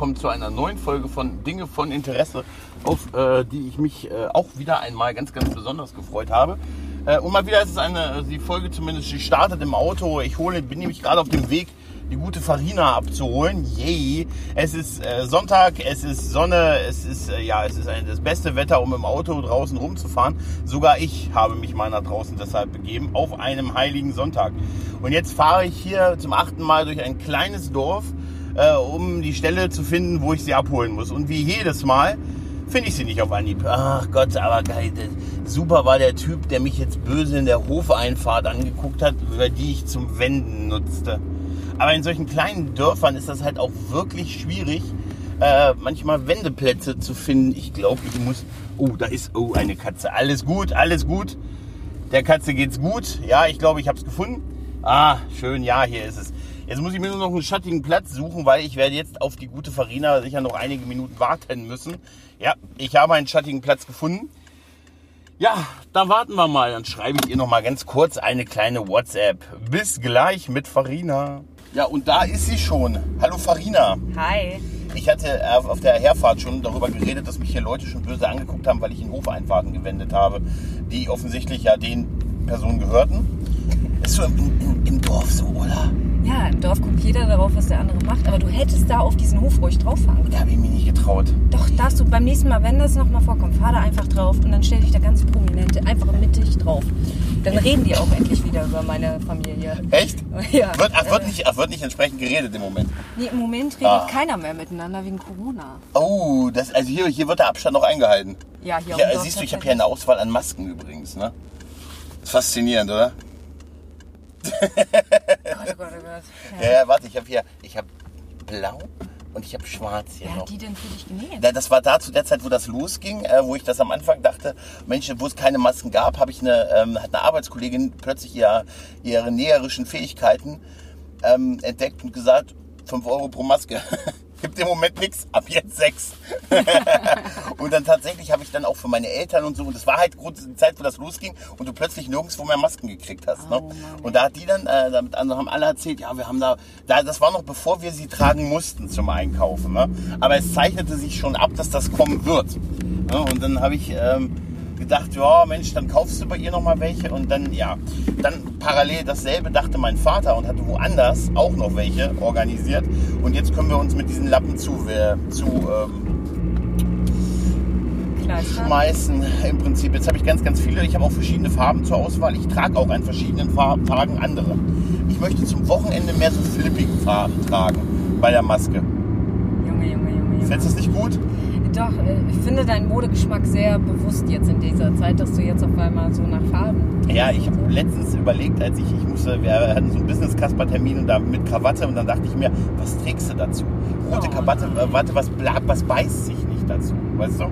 willkommen zu einer neuen Folge von Dinge von Interesse, auf äh, die ich mich äh, auch wieder einmal ganz, ganz besonders gefreut habe. Äh, und mal wieder ist es eine, die Folge zumindest, die startet im Auto. Ich hole, bin nämlich gerade auf dem Weg, die gute Farina abzuholen. Yay! Es ist äh, Sonntag, es ist Sonne, es ist äh, ja, es ist ein, das beste Wetter, um im Auto draußen rumzufahren. Sogar ich habe mich mal nach draußen deshalb begeben auf einem heiligen Sonntag. Und jetzt fahre ich hier zum achten Mal durch ein kleines Dorf äh, um die Stelle zu finden, wo ich sie abholen muss. Und wie jedes Mal finde ich sie nicht auf Anhieb. Ach Gott, aber geil. Super war der Typ, der mich jetzt böse in der Hofeinfahrt angeguckt hat, über die ich zum Wenden nutzte. Aber in solchen kleinen Dörfern ist das halt auch wirklich schwierig, äh, manchmal Wendeplätze zu finden. Ich glaube, ich muss. Oh, da ist oh eine Katze. Alles gut, alles gut. Der Katze geht's gut. Ja, ich glaube, ich habe es gefunden. Ah, schön. Ja, hier ist es. Jetzt muss ich mir nur noch einen schattigen Platz suchen, weil ich werde jetzt auf die gute Farina sicher noch einige Minuten warten müssen. Ja, ich habe einen schattigen Platz gefunden. Ja, da warten wir mal. Dann schreibe ich ihr noch mal ganz kurz eine kleine WhatsApp. Bis gleich mit Farina. Ja, und da ist sie schon. Hallo Farina. Hi. Ich hatte äh, auf der Herfahrt schon darüber geredet, dass mich hier Leute schon böse angeguckt haben, weil ich in Hofeinfahrten gewendet habe, die offensichtlich ja den Personen gehörten. Ist so im, im, im Dorf so, oder? Ja, im Dorf guckt jeder darauf, was der andere macht. Aber du hättest da auf diesen Hof ruhig drauf fahren können. Da habe ich mich nicht getraut. Doch, darfst du beim nächsten Mal, wenn das nochmal vorkommt, fahr da einfach drauf und dann stell dich da ganz prominent einfach mittig drauf. Dann reden die auch endlich wieder über meine Familie. Echt? Ja. Wird, ach, wird, nicht, ach, wird nicht entsprechend geredet im Moment. Nee, im Moment redet Ah. keiner mehr miteinander wegen Corona. Oh, das, also hier, hier wird der Abstand noch eingehalten. Ja, hier auf Ja, siehst du, ich habe hier eine Auswahl an Masken übrigens. Ne? Ist faszinierend, oder? Gott, oh Gott, oh Gott. Ja, ja warte, ich habe hier, ich habe blau und ich habe schwarz hier Wer noch. hat die denn für dich genäht? Ja, Das war da zu der Zeit, wo das losging, äh, wo ich das am Anfang dachte, Mensch, wo es keine Masken gab, habe ich eine, ähm, hat eine Arbeitskollegin plötzlich ihr, ihre näherischen Fähigkeiten ähm, entdeckt und gesagt, 5 Euro pro Maske. Gibt im Moment nichts, ab jetzt 6. und dann tatsächlich habe ich dann auch für meine Eltern und so, und das war halt kurz die Zeit, wo das losging und du plötzlich nirgendwo mehr Masken gekriegt hast. Ne? Oh Mann, und da hat die dann, äh, damit andere haben alle erzählt, ja, wir haben da, da, das war noch bevor wir sie tragen mussten zum Einkaufen. Ne? Aber es zeichnete sich schon ab, dass das kommen wird. Ne? Und dann habe ich ähm, gedacht, ja, Mensch, dann kaufst du bei ihr noch mal welche und dann, ja, dann parallel dasselbe dachte mein Vater und hatte woanders auch noch welche organisiert. Und jetzt können wir uns mit diesen Lappen zu, äh, zu ähm, schmeißen. Im Prinzip, jetzt habe ich ganz, ganz viele. Ich habe auch verschiedene Farben zur Auswahl. Ich trage auch an verschiedenen Farben, Tagen andere. Ich möchte zum Wochenende mehr so flippige Farben tragen bei der Maske. Junge, Junge, Junge. Findest du das nicht gut? Doch, äh, ich finde deinen Modegeschmack sehr bewusst jetzt in dieser Zeit, dass du jetzt auf einmal so nach Farben. Ja, ich habe letztens überlegt, als ich, ich musste, wir hatten so einen Business-Kasper-Termin und da mit Krawatte und dann dachte ich mir, was trägst du dazu? Rote Oh, Krawatte, warte, was, was beißt sich nicht dazu, weißt du?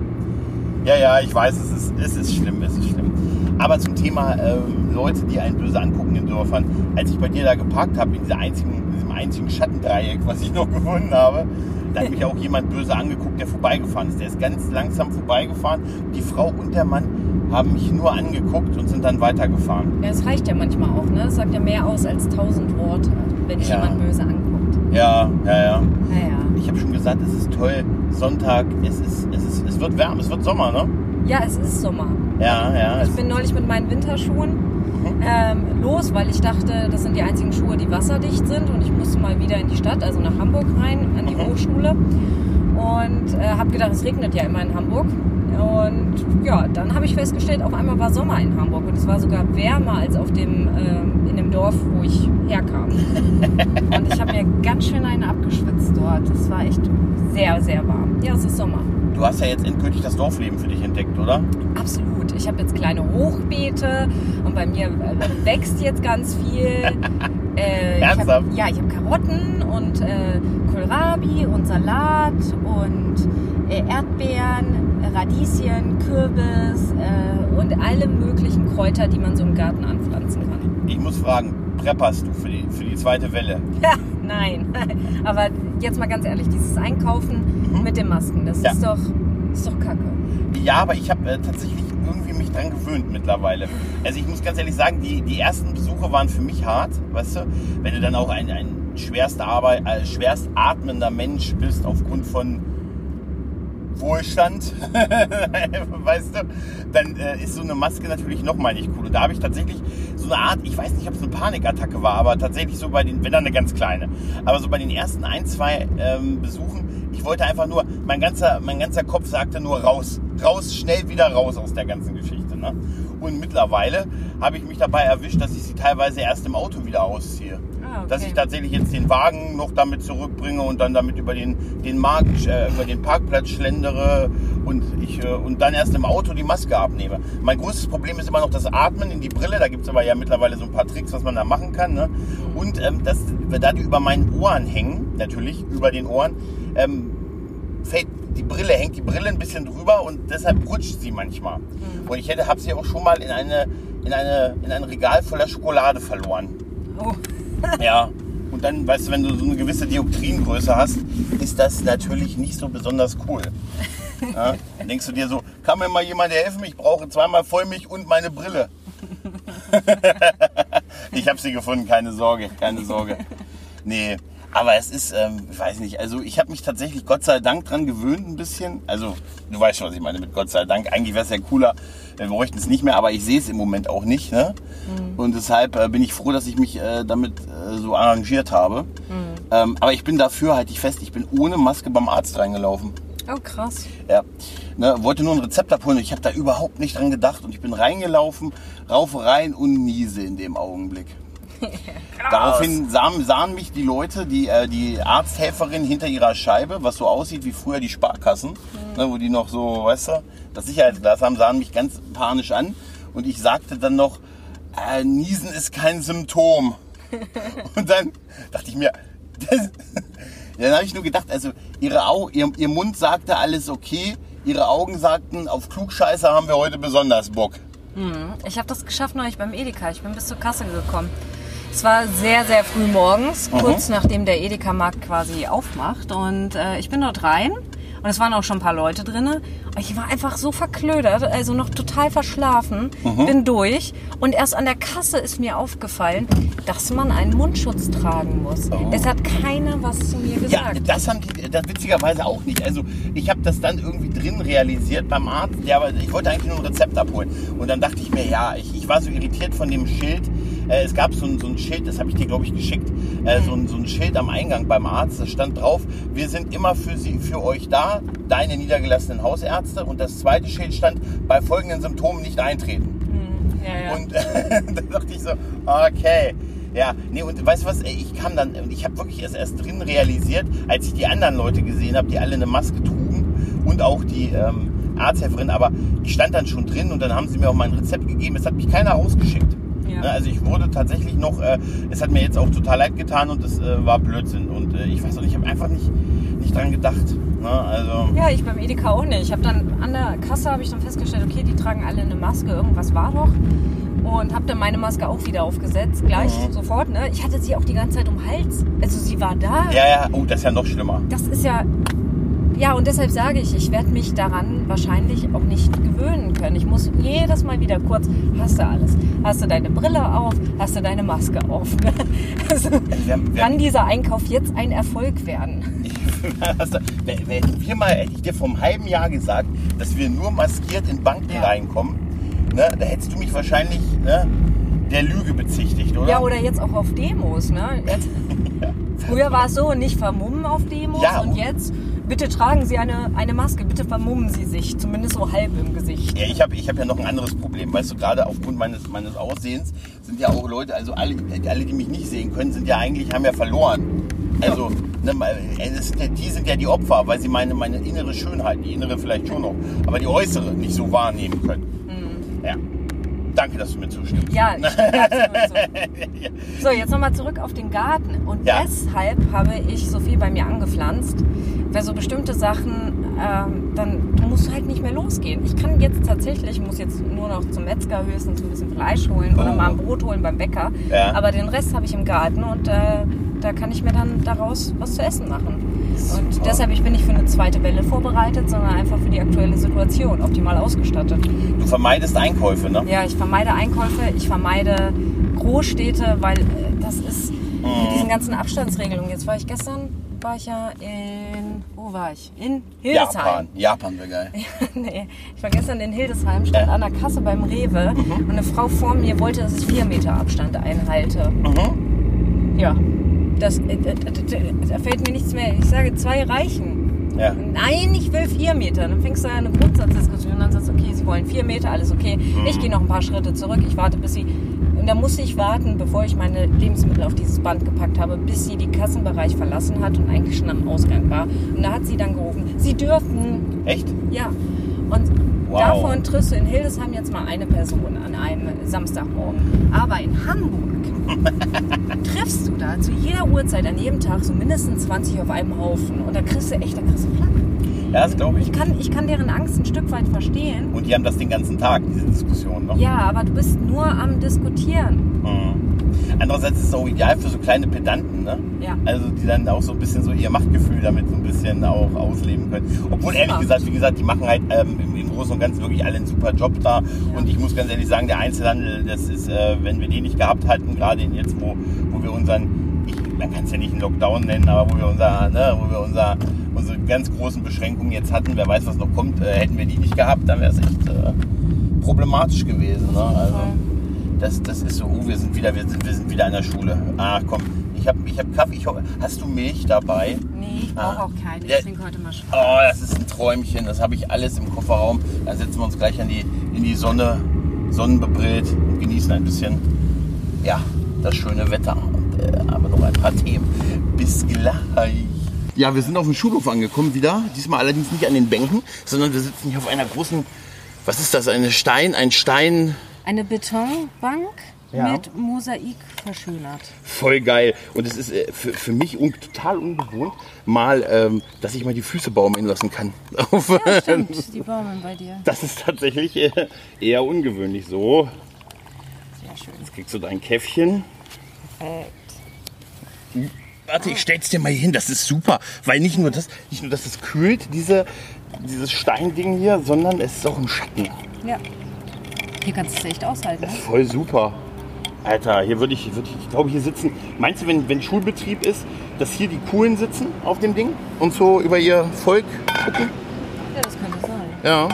Ja, ja, ich weiß, es ist, es ist schlimm, es ist schlimm. Aber zum Thema ähm, Leute, die einen böse angucken in Dörfern, als ich bei dir da geparkt habe, in, dieser einzigen, in diesem einzigen Schattendreieck, was ich noch gefunden habe, da hat mich auch jemand böse angeguckt, der vorbeigefahren ist. Der ist ganz langsam vorbeigefahren. Die Frau und der Mann haben mich nur angeguckt und sind dann weitergefahren. Ja, es reicht ja manchmal auch, ne? Es sagt ja mehr aus als tausend Worte, wenn Ja. jemand böse anguckt. Ja, ja, ja. Naja. Ich habe schon gesagt, es ist toll. Sonntag, es ist, es ist, es wird warm, es wird Sommer, ne? Ja, es ist Sommer. Ja, ja. Ich bin neulich mit meinen Winterschuhen. Ähm, los, weil ich dachte, das sind die einzigen Schuhe, die wasserdicht sind und ich musste mal wieder in die Stadt, also nach Hamburg rein, an die Mhm. Hochschule und äh, habe gedacht, es regnet ja immer in Hamburg. Und ja, dann habe ich festgestellt, auf einmal war Sommer in Hamburg und es war sogar wärmer als auf dem, ähm, in dem Dorf, wo ich herkam. und ich habe mir ganz schön einen abgeschwitzt dort. Es war echt sehr, sehr warm. Ja, es ist Sommer. Du hast ja jetzt endgültig das Dorfleben für dich entdeckt, oder? Absolut. Ich habe jetzt kleine Hochbeete und bei mir äh, wächst jetzt ganz viel. Äh, ich Ernsthaft? hab, ja, ich habe Karotten und äh, Kohlrabi und Salat und äh, Erdbeeren, Radieschen, Kürbis äh, und alle möglichen Kräuter, die man so im Garten anpflanzen kann. Ich muss fragen, prepperst du für die, für die zweite Welle? Ja, nein. Aber jetzt mal ganz ehrlich, dieses Einkaufen mit den Masken, das Mhm. Ja. ist doch, ist doch Kacke. Ja, aber ich habe äh, tatsächlich irgendwie mich dran gewöhnt mittlerweile. Also ich muss ganz ehrlich sagen, die, die ersten Besuche waren für mich hart, weißt du? Wenn du dann auch ein, ein schwerst, Arbeit, äh, schwerst atmender Mensch bist aufgrund von Wohlstand, weißt du, dann äh, ist so eine Maske natürlich nochmal nicht cool. Und da habe ich tatsächlich so eine Art, ich weiß nicht, ob es eine Panikattacke war, aber tatsächlich so bei den, wenn dann eine ganz kleine, aber so bei den ersten ein, zwei ähm, Besuchen, ich wollte einfach nur, mein ganzer, mein ganzer Kopf sagte nur raus, raus, schnell wieder raus aus der ganzen Geschichte. Ne? Und mittlerweile habe ich mich dabei erwischt, dass ich sie teilweise erst im Auto wieder ausziehe. Ah, okay. Dass ich tatsächlich jetzt den Wagen noch damit zurückbringe und dann damit über den, den Markt, äh, über den Parkplatz schlendere und, ich, äh, und dann erst im Auto die Maske abnehme. Mein größtes Problem ist immer noch das Atmen in die Brille. Da gibt es aber ja mittlerweile so ein paar Tricks, was man da machen kann. Ne? Und ähm, das, da die über meinen Ohren hängen, natürlich über den Ohren, ähm, fällt die Brille, hängt die Brille ein bisschen drüber und deshalb rutscht sie manchmal. Und ich hätte, habe sie auch schon mal in, eine, in, eine, in ein Regal voller Schokolade verloren. Oh. Ja. Und dann, weißt du, wenn du so eine gewisse Dioptriengröße hast, ist das natürlich nicht so besonders cool. Ja? Dann denkst du dir so, kann mir mal jemand helfen? Ich brauche zweimal Vollmilch und meine Brille. ich habe sie gefunden, keine Sorge, keine Sorge. Nee, aber es ist, ähm, ich weiß nicht, also ich habe mich tatsächlich Gott sei Dank dran gewöhnt ein bisschen. Also du weißt schon, was ich meine mit Gott sei Dank. Eigentlich wäre es ja cooler, wir bräuchten es nicht mehr, aber ich sehe es im Moment auch nicht. Ne? Und deshalb äh, bin ich froh, dass ich mich äh, damit äh, so arrangiert habe. Ähm, aber ich bin dafür, halte ich fest, ich bin ohne Maske beim Arzt reingelaufen. oh, krass. Ja, ne, wollte nur ein Rezept abholen und ich habe da überhaupt nicht dran gedacht und ich bin reingelaufen, rauf rein und niese in dem Augenblick. Daraufhin sahen, sahen mich die Leute, die, äh, die Arzthelferin hinter ihrer Scheibe, was so aussieht wie früher die Sparkassen, ne, wo die noch so, weißt du, das Sicherheitsglas haben, sahen mich ganz panisch an und ich sagte dann noch, äh, Niesen ist kein Symptom. und dann dachte ich mir, das, dann habe ich nur gedacht, also ihre Au, ihr, ihr Mund sagte alles okay, ihre Augen sagten, auf Klugscheiße haben wir heute besonders Bock. Ich habe das geschafft neulich beim Edeka. Ich bin bis zur Kasse gekommen. Es war sehr, sehr früh morgens, kurz nachdem der Edeka-Markt quasi aufmacht. Und äh, ich bin dort rein und es waren auch schon ein paar Leute. Und ich war einfach so verklödert, also noch total verschlafen, bin durch. Und erst an der Kasse ist mir aufgefallen, dass man einen Mundschutz tragen muss. Es hat keiner was zu mir Ja, gesagt. das haben die das witzigerweise auch nicht. Also ich habe das dann irgendwie drin realisiert beim Arzt. Ja, aber ich wollte eigentlich nur ein Rezept abholen. Und dann dachte ich mir, ja, ich, ich war so irritiert von dem Schild. Äh, es gab so ein, so ein Schild, das habe ich dir, glaube ich, geschickt. Äh, so, ein, so ein Schild am Eingang beim Arzt. Da stand drauf, wir sind immer für, sie, für euch da, deine niedergelassenen Hausärzte. Und das zweite Schild stand, bei folgenden Symptomen nicht eintreten. ja, ja. Und dann dachte ich so, okay. Ja, nee, und weißt du was, ey, ich kam dann, ich habe wirklich erst, erst drin realisiert, als ich die anderen Leute gesehen habe, die alle eine Maske trugen und auch die ähm, Arzthelferin, aber ich stand dann schon drin und dann haben sie mir auch mein Rezept gegeben. Es hat mich keiner ausgeschickt. Ja. Ne, Also ich wurde tatsächlich noch, äh, es hat mir jetzt auch total leid getan und es äh, war Blödsinn. Und äh, ich weiß auch nicht, ich habe einfach nicht, nicht dran gedacht. Ne? Also, Ja, ich beim Edeka auch nicht. Ich habe dann an der Kasse habe ich dann festgestellt, okay, die tragen alle eine Maske, irgendwas war doch. Und habe dann meine Maske auch wieder aufgesetzt, gleich Mhm. sofort. Ne? Ich hatte sie auch die ganze Zeit um den Hals. Also sie war da. ja, ja, oh, das ist ja noch schlimmer. Das ist ja. Ja, und deshalb sage ich, ich werde mich daran wahrscheinlich auch nicht gewöhnen können. Ich muss jedes Mal wieder kurz, hast du alles? Hast du deine Brille auf? Hast du deine Maske auf? Also, wir haben- wir kann dieser Einkauf jetzt ein Erfolg werden? Hätten wir mal, hätte ich dir vor einem halben Jahr gesagt, dass wir nur maskiert in Banken Ja. reinkommen, ne, da hättest du mich wahrscheinlich ne, der Lüge bezichtigt, oder? Ja, oder jetzt auch auf Demos. Ne? Jetzt, früher war es so, nicht vermummen auf Demos Ja, und- jetzt, bitte tragen Sie eine, eine Maske, bitte vermummen Sie sich, zumindest so halb im Gesicht. Ja, ich habe ich hab ja noch ein anderes Problem. Weißt du, gerade aufgrund meines, meines Aussehens sind ja auch Leute, also alle, alle, die mich nicht sehen können, sind ja eigentlich, haben ja verloren. Also, ne, äh, sind die sind ja die Opfer, weil sie meine, meine innere Schönheit, die innere vielleicht schon noch, aber die äußere nicht so wahrnehmen können. Ja. Danke, dass du mir zustimmst. Ja, ich und so. Jetzt nochmal zurück auf den Garten. Und Ja. deshalb habe ich so viel bei mir angepflanzt, weil so bestimmte Sachen, ähm, dann musst du halt nicht mehr losgehen. Ich kann jetzt tatsächlich, ich muss jetzt nur noch zum Metzger höchstens ein bisschen Fleisch holen oder Oh. mal ein Brot holen beim Bäcker. Ja. Aber den Rest habe ich im Garten und äh, da kann ich mir dann daraus was zu essen machen. Und Super. deshalb ich bin nicht für eine zweite Welle vorbereitet, sondern einfach für die aktuelle Situation, optimal ausgestattet. Du vermeidest Einkäufe, ne? Ja, ich vermeide Einkäufe, ich vermeide Großstädte, weil äh, das ist, Mit diesen ganzen Abstandsregelungen. Jetzt war ich gestern, war ich ja in, wo war ich? In Hildesheim. Japan. Japan wäre geil. nee, ich war gestern in Hildesheim, stand Ja. an der Kasse beim Rewe und eine Frau vor mir wollte, dass ich vier Meter Abstand einhalte. Mhm. Ja, das, äh, äh, äh, da fällt mir nichts mehr. Ich sage, zwei reichen. Ja. Nein, ich will vier Meter. Dann fängst du eine Grundsatzdiskussion an und sagst, okay, sie wollen vier Meter, alles okay. Mhm. Ich gehe noch ein paar Schritte zurück. Ich warte, bis sie. Und da musste ich warten, bevor ich meine Lebensmittel auf dieses Band gepackt habe, bis sie den Kassenbereich verlassen hat und eigentlich schon am Ausgang war. Und da hat sie dann gerufen, sie dürften Echt? ja, und Wow. davon triffst du in Hildesheim jetzt mal eine Person an einem Samstagmorgen. Aber in Hamburg triffst du da zu jeder Uhrzeit, an jedem Tag so mindestens 20 auf einem Haufen. Und da kriegst du echt, da kriegst du Plack. Ja, das glaube ich. Ich kann, ich kann deren Angst ein Stück weit verstehen. Und die haben das den ganzen Tag, diese Diskussion. Ne? Ja, aber du bist nur am Diskutieren. Mhm. Andererseits ist es auch ideal für so kleine Pedanten, ne? Ja. Also die dann auch so ein bisschen so ihr Machtgefühl damit so ein bisschen auch ausleben können. Obwohl ehrlich Ja. gesagt, wie gesagt, die machen halt ähm, im, Großen und Ganzen wirklich alle einen super Job da. Und ich muss ganz ehrlich sagen, der Einzelhandel, das ist, äh, wenn wir den nicht gehabt hätten, gerade jetzt, wo, wo wir unseren, ich, man kann es ja nicht einen Lockdown nennen, aber wo wir unser, ne, wo wir unser, unsere ganz großen Beschränkungen jetzt hatten, wer weiß, was noch kommt, äh, hätten wir die nicht gehabt, dann wäre es echt äh, problematisch gewesen. Ne? Also, das, das ist so, oh, wir sind wieder, wir sind, wir sind wieder in der Schule. Ah, komm, ich habe ich hab Kaffee. Ich, hast du Milch dabei? Nee, ich brauche Ah. auch keine. Ja. Ich trinke heute mal Schwarz. Oh, das ist ein Träumchen. Das habe ich alles im Kofferraum. Dann setzen wir uns gleich an die, in die Sonne, sonnenbebrillt und genießen ein bisschen, ja, das schöne Wetter. Und, äh, aber noch ein paar Themen. Bis gleich. Ja, wir sind auf dem Schulhof angekommen wieder. Diesmal allerdings nicht an den Bänken, sondern wir sitzen hier auf einer großen, was ist das, eine Stein, ein Stein, Eine Betonbank Ja. mit Mosaik verschönert. Voll geil. Und es ist äh, für, für mich un total ungewohnt, mal, ähm, dass ich mal die Füße baumeln lassen kann. Ja, stimmt, die Baumeln bei dir. Das ist tatsächlich äh, eher ungewöhnlich so. Sehr schön. Jetzt kriegst du dein Käffchen. Perfekt. Warte, ich stell's dir mal hier hin. Das ist super. Weil nicht nur das, nicht nur, dass es kühlt, diese, dieses Steinding hier, sondern es ist auch im Schatten. Ja. Hier kannst du es echt aushalten. Ne? Voll super. Alter, hier würde ich, würd ich, ich glaube, hier sitzen. Meinst du, wenn, wenn Schulbetrieb ist, dass hier die Coolen sitzen auf dem Ding und so über ihr Volk gucken? Ja, das könnte sein. Ja.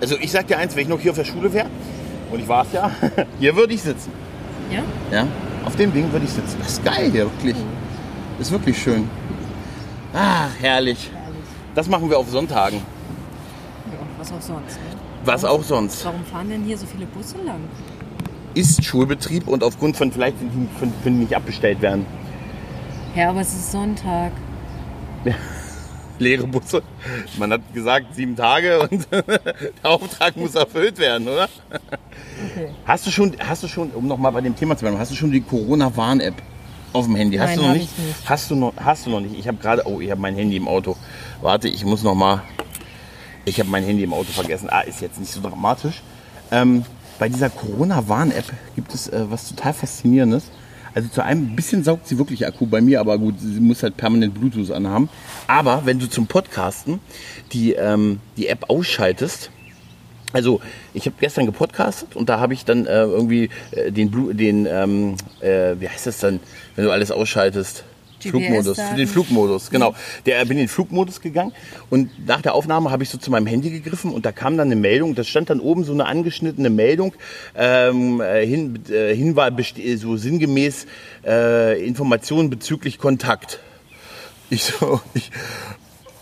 Also ich sag dir eins, wenn ich noch hier auf der Schule wäre, und ich war es ja, hier würde ich sitzen. Ja? Ja. Auf dem Ding würde ich sitzen. Das ist geil hier, wirklich. Ist wirklich schön. Ah, herrlich. Das machen wir auf Sonntagen. Ja, was auch sonst. Was auch sonst. Warum fahren denn hier so viele Busse lang? Ist Schulbetrieb und aufgrund von vielleicht sind die, von, können die nicht abbestellt werden. Ja, aber es ist Sonntag. Leere Busse. Man hat gesagt sieben Tage und der Auftrag muss erfüllt werden, oder? Hast du schon, hast du schon, um nochmal bei dem Thema zu bleiben, hast du schon die Corona-Warn-App auf dem Handy? Hast Nein, du noch nicht? ich nicht. Hast du noch, hast du noch nicht? Ich habe gerade, oh, ich habe mein Handy im Auto. Warte, ich muss noch mal. Ich habe mein Handy im Auto vergessen. Ah, ist jetzt nicht so dramatisch. Ähm, bei dieser Corona-Warn-App gibt es äh, was total Faszinierendes. Also zu einem bisschen saugt sie wirklich Akku bei mir, aber gut, sie muss halt permanent Bluetooth anhaben. Aber wenn du zum Podcasten die, ähm, die App ausschaltest, also ich habe gestern gepodcastet und da habe ich dann äh, irgendwie äh, den, Blu den ähm, äh, wie heißt das dann, wenn du alles ausschaltest? Flugmodus, GPS-Daten. den Flugmodus, genau. Der bin in den Flugmodus gegangen und nach der Aufnahme habe ich so zu meinem Handy gegriffen und da kam dann eine Meldung, da stand dann oben so eine angeschnittene Meldung, ähm, äh, hin, äh, Hinweis, best- so sinngemäß äh, Informationen bezüglich Kontakt. Ich so, ich,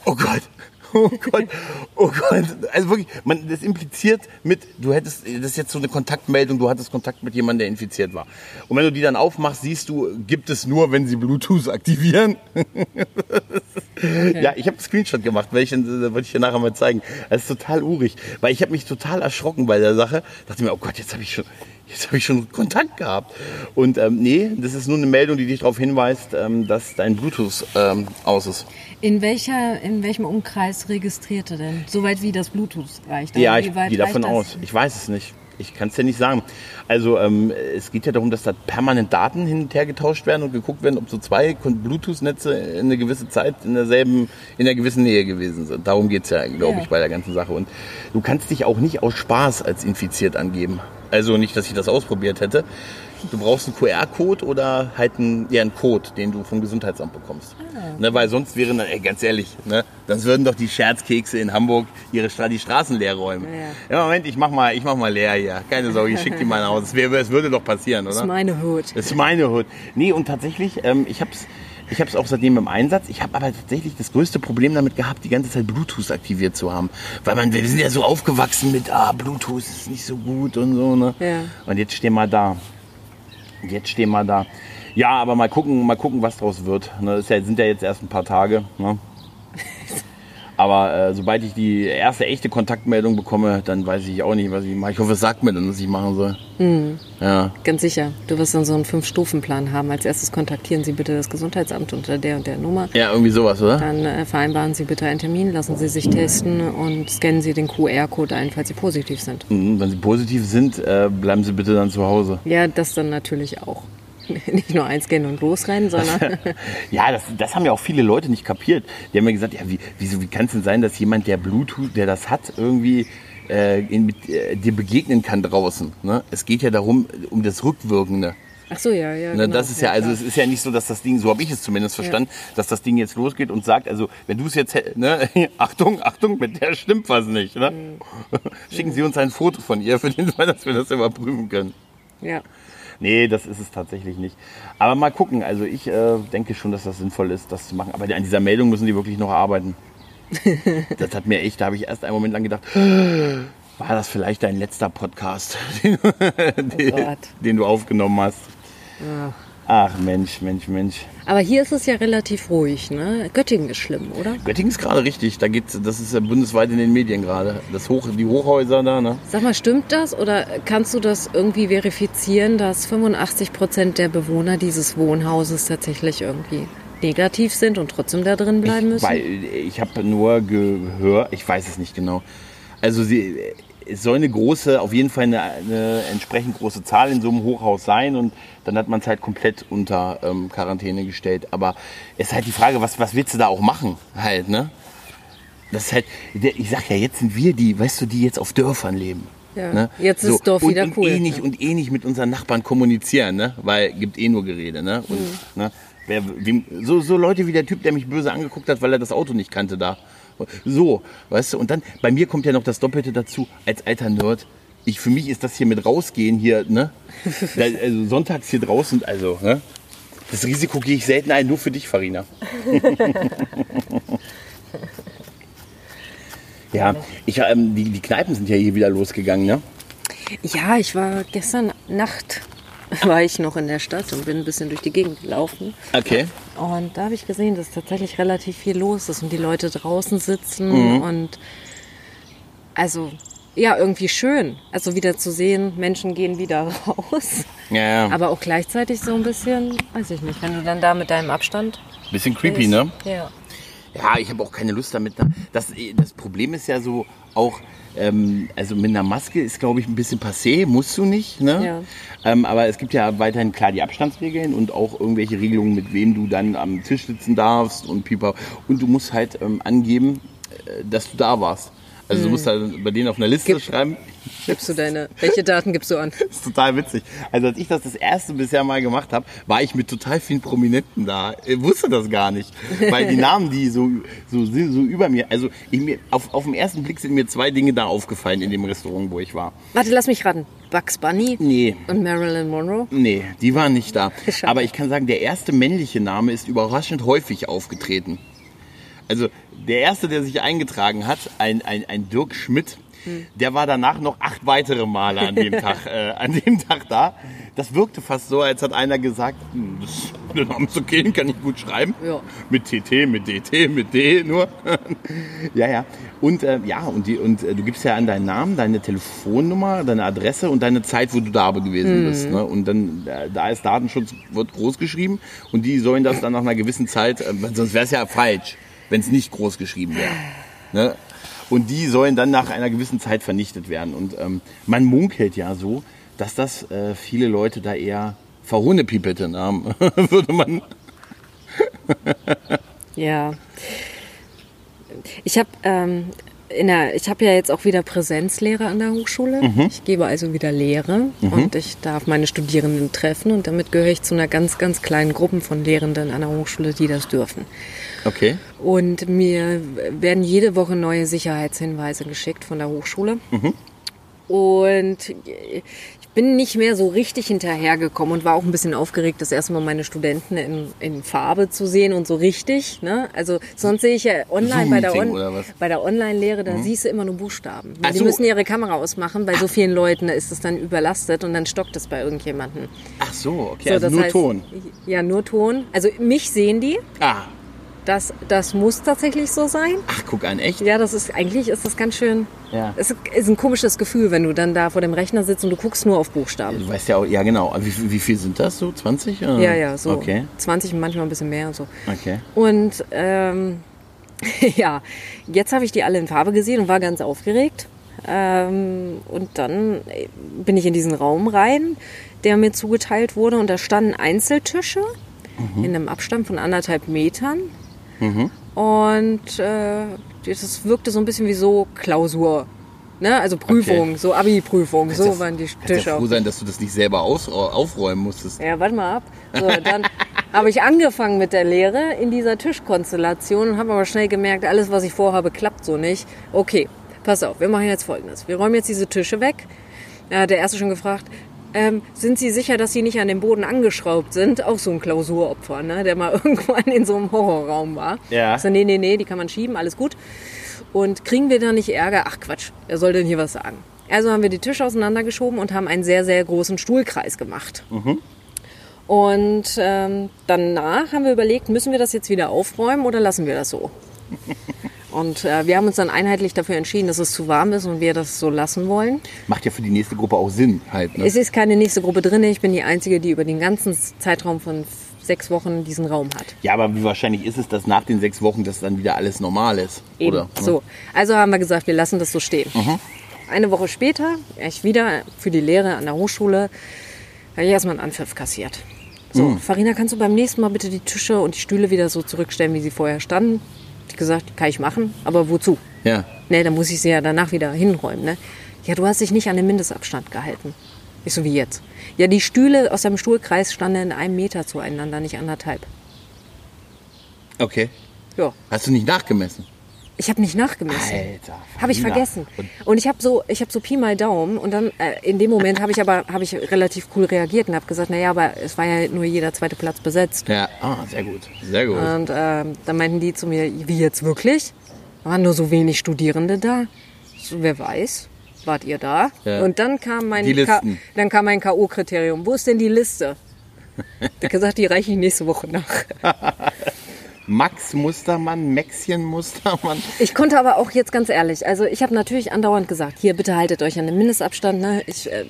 oh Gott, oh Gott, oh Gott. Also wirklich, man, das impliziert mit, du hättest, das ist jetzt so eine Kontaktmeldung, du hattest Kontakt mit jemandem, der infiziert war. Und wenn du die dann aufmachst, siehst du, gibt es nur, wenn sie Bluetooth aktivieren. Ja, ich habe einen Screenshot gemacht, weil ich, äh, wollte ich dir nachher mal zeigen. Das ist total urig, weil ich habe mich total erschrocken bei der Sache. Dachte mir, oh Gott, jetzt habe ich schon, jetzt habe ich schon Kontakt gehabt. Und ähm, nee, das ist nur eine Meldung, die dich darauf hinweist, ähm, dass dein Bluetooth ähm, aus ist. In, welcher, in welchem Umkreis registriert er denn? Soweit wie das Bluetooth reicht. Ja, ich gehe davon aus. Ich weiß es nicht. Ich kann es dir nicht sagen. Also ähm, es geht ja darum, dass da permanent Daten hin und her getauscht werden und geguckt werden, ob so zwei Bluetooth-Netze in eine gewisse Zeit in derselben, in einer gewissen Nähe gewesen sind. Darum geht's ja, glaube Ja. ich, bei der ganzen Sache. Und du kannst dich auch nicht aus Spaß als infiziert angeben. Also nicht, dass ich das ausprobiert hätte. Du brauchst einen QR-Code oder halt einen, ja, einen Code, den du vom Gesundheitsamt bekommst. Ah. Ne, weil sonst wären, dann, ey, ganz ehrlich, ne, dann würden doch die Scherzkekse in Hamburg ihre Stra die Straßen leer räumen. Ja. Ja, Moment, ich mach mal, ich mach mal leer hier. Keine Sorge, ich schick die mal nach Hause. Es, es würde doch passieren, oder? Das ist meine Hut. Das ist meine Hut. Nee, und tatsächlich, ähm, ich hab's, ich hab's auch seitdem im Einsatz. Ich habe aber tatsächlich das größte Problem damit gehabt, die ganze Zeit Bluetooth aktiviert zu haben. Weil man, wir sind ja so aufgewachsen mit, ah, Bluetooth ist nicht so gut und so, ne? Ja. Und jetzt stehen wir da. Jetzt stehen wir da. Ja, aber mal gucken, mal gucken, was draus wird. Ne, das sind ja jetzt erst ein paar Tage. Ne? Aber äh, sobald ich die erste echte Kontaktmeldung bekomme, dann weiß ich auch nicht, was ich mache. Ich hoffe, es sagt mir dann, was ich machen soll. Ja. Ganz sicher. Du wirst dann so einen Fünf-Stufen-Plan haben. Als erstes kontaktieren Sie bitte das Gesundheitsamt unter der und der Nummer. ja, irgendwie sowas, oder? Dann äh, vereinbaren Sie bitte einen Termin, lassen Sie sich testen und scannen Sie den QR-Code ein, falls Sie positiv sind. Mhm, Wenn Sie positiv sind, äh, bleiben Sie bitte dann zu Hause. Ja, das dann natürlich auch. Nicht nur einscannen und losrennen, sondern Ja, das, das haben ja auch viele Leute nicht kapiert. Die haben mir gesagt, ja, wie, wieso, wie kann es denn sein, dass jemand, der Bluetooth, der das hat, irgendwie äh, in, mit, äh, dir begegnen kann draußen? Ne? Es geht ja darum, um das Rückwirkende. Ach so, ja, ja. Ne, genau. das ist ja, also klar. es ist ja nicht so, dass das Ding, so habe ich es zumindest verstanden, dass das Ding jetzt losgeht und sagt, also wenn du es jetzt, ne, Achtung, Achtung, mit der stimmt was nicht. Ne? Mhm. Schicken Sie uns ein Foto von ihr für den Fall, dass wir das überprüfen können. ja. Nee, das ist es tatsächlich nicht. Aber mal gucken. Also ich äh, denke schon, dass das sinnvoll ist, das zu machen. Aber an dieser Meldung müssen die wirklich noch arbeiten. das hat mir echt, da habe ich erst einen Moment lang gedacht, war das vielleicht dein letzter Podcast, den, den, Gott. den du aufgenommen hast? Ja. Ach Mensch, Mensch, Mensch. Aber hier ist es ja relativ ruhig, ne? Göttingen ist schlimm, oder? Göttingen ist gerade richtig. Da geht's, das ist ja bundesweit in den Medien gerade. Das Hoch, die Hochhäuser da, ne? Sag mal, stimmt das oder kannst du das irgendwie verifizieren, dass 85 Prozent der Bewohner dieses Wohnhauses tatsächlich irgendwie negativ sind und trotzdem da drin bleiben müssen? Weil ich habe nur gehört, ich weiß es nicht genau. Also sie, es soll eine große, auf jeden Fall eine, eine entsprechend große Zahl in so einem Hochhaus sein und dann hat man es halt komplett unter ähm, Quarantäne gestellt. Aber es ist halt die Frage, was, was willst du da auch machen halt, ne? Das ist halt, ich sag ja, jetzt sind wir die, weißt du, die jetzt auf Dörfern leben. Ja, Ne? jetzt ist Dorf und, wieder und cool, Eh nicht, ja. Und eh nicht mit unseren Nachbarn kommunizieren, ne? Weil gibt eh nur Gerede, ne? Und, Mhm. ne? Wer, wem, so, so Leute wie der Typ, der mich böse angeguckt hat, weil er das Auto nicht kannte da. So, weißt du, und dann, bei mir kommt ja noch das Doppelte dazu, als alter Nerd. Ich, für mich ist das hier mit rausgehen hier, ne? Also sonntags hier draußen, also, ne? Das Risiko gehe ich selten ein, nur für dich, Farina. ja, ich, ähm, die, die Kneipen sind ja hier wieder losgegangen, ne? Ja, ich war gestern Nacht war ich noch in der Stadt und bin ein bisschen durch die Gegend gelaufen. Okay. Und da habe ich gesehen, dass tatsächlich relativ viel los ist und die Leute draußen sitzen Mhm. und also ja, irgendwie schön. Also wieder zu sehen, Menschen gehen wieder raus. Ja, ja. Aber auch gleichzeitig so ein bisschen, weiß ich nicht, wenn du dann da mit deinem Abstand. Bisschen creepy, bist. ne? Ja. Ja, ich habe auch keine Lust damit. Das, das Problem ist ja so auch, ähm, also mit einer Maske ist, glaube ich, ein bisschen passé, musst du nicht. Ne? Ja. Ähm, aber es gibt ja weiterhin klar die Abstandsregeln und auch irgendwelche Regelungen, mit wem du dann am Tisch sitzen darfst und pipa. Und du musst halt ähm, angeben, äh, dass du da warst. Also du musst halt bei denen auf einer Liste Gib- schreiben. Gibst du deine, welche Daten gibst du an? Das ist total witzig. Also als ich das das erste bisher mal gemacht habe, war ich mit total vielen Prominenten da. Ich wusste das gar nicht. Weil die Namen, die so, so, so über mir, also ich, mir, auf, auf den ersten Blick sind mir zwei Dinge da aufgefallen in dem Restaurant, wo ich war. Warte, lass mich raten. Bugs Bunny Nee. und Marilyn Monroe? Nee, die waren nicht da. Aber ich kann sagen, der erste männliche Name ist überraschend häufig aufgetreten. Also der erste, der sich eingetragen hat, ein, ein, ein Dirk Schmidt, der war danach noch acht weitere Male an dem Tag, äh, an dem Tag da. Das wirkte fast so, als hat einer gesagt, hm, das, der Name ist okay, den kann ich gut schreiben. Ja. Mit TT, mit DT, mit D nur. ja, ja. Und äh, ja, und, die, und äh, du gibst ja an deinen Namen, deine Telefonnummer, deine Adresse und deine Zeit, wo du da gewesen bist. Ne? Und dann, äh, da ist Datenschutz, wird groß geschrieben und die sollen das dann nach einer gewissen Zeit, äh, sonst wäre es ja falsch, wenn es nicht groß geschrieben wäre. Ne? Und die sollen dann nach einer gewissen Zeit vernichtet werden. Und ähm, man munkelt ja so, dass das äh, viele Leute da eher verhohnepiepelten haben, würde man. Ja. Ich habe ähm, in der, ich habe ja jetzt auch wieder Präsenzlehre an der Hochschule. Ich gebe also wieder Lehre und ich darf meine Studierenden treffen und damit gehöre ich zu einer ganz, ganz kleinen Gruppe von Lehrenden an der Hochschule, die das dürfen. Okay. Und mir werden jede Woche neue Sicherheitshinweise geschickt von der Hochschule. Und ich bin nicht mehr so richtig hinterhergekommen und war auch ein bisschen aufgeregt, das erste Mal meine Studenten in, in Farbe zu sehen und so richtig. Ne? Also sonst sehe ich ja online bei der, On bei der Online-Lehre, da siehst du immer nur Buchstaben. Ach Die müssen ihre Kamera ausmachen, bei so vielen Leuten ist es dann überlastet und dann stockt es bei irgendjemandem. Ach so, okay. So, also das nur heißt- Ton. Ja, nur Ton. Also mich sehen die. Ah. Das, das muss tatsächlich so sein. Ach, guck an, echt? Ja, das ist eigentlich ist das ganz schön. Ja. Es ist ein komisches Gefühl, wenn du dann da vor dem Rechner sitzt und du guckst nur auf Buchstaben. Du weißt ja auch, ja genau. Wie, wie viel sind das so? 20? oder? Ja, ja, so Okay, 20 und manchmal ein bisschen mehr und so. okay. Und ähm, ja, jetzt habe ich die alle in Farbe gesehen und war ganz aufgeregt. Ähm, und dann äh, bin ich in diesen Raum rein, der mir zugeteilt wurde. Und da standen Einzeltische in einem Abstand von anderthalb Metern. Und äh, das wirkte so ein bisschen wie so Klausur. Ne? Also Prüfung, Okay. so Abi-Prüfung, so ja- waren die kannst ja Tische. froh sein, dass du das nicht selber aus, aufräumen musstest. Ja, warte mal ab. So, dann habe ich angefangen mit der Lehre in dieser Tischkonstellation und habe aber schnell gemerkt, alles, was ich vorhabe, klappt so nicht. Okay, pass auf, wir machen jetzt Folgendes. Wir räumen jetzt diese Tische weg. Ja, der erste schon gefragt, ähm, sind Sie sicher, dass Sie nicht an dem Boden angeschraubt sind? Auch so ein Klausuropfer, ne? der mal irgendwann in so einem Horrorraum war. Ja. So, nee, nee, nee, die kann man schieben, alles gut. Und kriegen wir da nicht Ärger? Ach Quatsch, wer soll denn hier was sagen? Also haben wir die Tische auseinandergeschoben und haben einen sehr, sehr großen Stuhlkreis gemacht. Und ähm, danach haben wir überlegt, müssen wir das jetzt wieder aufräumen oder lassen wir das so? Und äh, wir haben uns dann einheitlich dafür entschieden, dass es zu warm ist und wir das so lassen wollen. Macht ja für die nächste Gruppe auch Sinn halt. Ne? Es ist keine nächste Gruppe drin. Ich bin die Einzige, die über den ganzen Zeitraum von sechs Wochen diesen Raum hat. Ja, aber wie wahrscheinlich ist es, dass nach den sechs Wochen das dann wieder alles normal ist? Eben. Oder? So. Also haben wir gesagt, wir lassen das so stehen. Eine Woche später, ich wieder für die Lehre an der Hochschule, habe ich erstmal einen Anpfiff kassiert. So, Farina, kannst du beim nächsten Mal bitte die Tische und die Stühle wieder so zurückstellen, wie sie vorher standen? Ich gesagt, kann ich machen, aber wozu? Ja. Ne, dann muss ich sie ja danach wieder hinräumen. Ne? Ja, du hast dich nicht an den Mindestabstand gehalten. Ich so wie jetzt. Ja, die Stühle aus deinem Stuhlkreis standen in einem Meter zueinander, nicht anderthalb. Okay. Ja, Hast du nicht nachgemessen? Ich habe nicht nachgemessen. Alter. Habe ich vergessen. Und ich habe so, ich habe so Pi mal Daumen und dann äh, in dem Moment habe ich aber habe ich relativ cool reagiert und habe gesagt, naja, aber es war ja nur jeder zweite Platz besetzt. ja, ah, sehr gut. Sehr gut. Und ähm, dann meinten die zu mir, wie jetzt wirklich? Waren nur so wenig Studierende da? So, wer weiß? Wart ihr da? Ja. Und dann kam mein Die K- Listen. dann kam mein KO-Kriterium. Wo ist denn die Liste? Ich hab gesagt, die reiche ich nächste Woche nach. Max Mustermann, Maxchen Mustermann. Ich konnte aber auch jetzt ganz ehrlich, also ich habe natürlich andauernd gesagt, hier bitte haltet euch an den Mindestabstand, ne? ich, äh,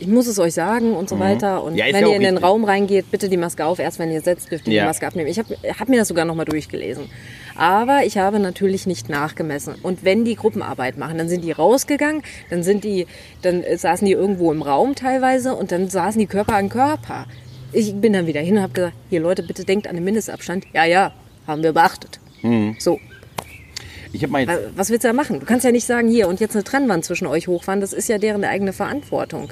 ich muss es euch sagen und so weiter. Und Mhm. Ja, wenn ja ihr in den richtig. Raum reingeht, bitte die Maske auf. Erst wenn ihr setzt, dürft ihr Ja. die Maske abnehmen. Ich habe hab mir das sogar nochmal durchgelesen. Aber ich habe natürlich nicht nachgemessen. Und wenn die Gruppenarbeit machen, dann sind die rausgegangen, dann sind die, dann saßen die irgendwo im Raum teilweise und dann saßen die Körper an Körper. Ich bin dann wieder hin und habe gesagt, hier Leute, bitte denkt an den Mindestabstand. Ja, ja, haben wir beachtet. Mhm. So, Ich habe mal jetzt, Wa- Was willst du da machen? Du kannst ja nicht sagen, hier und jetzt eine Trennwand zwischen euch hochfahren. Das ist ja deren eigene Verantwortung.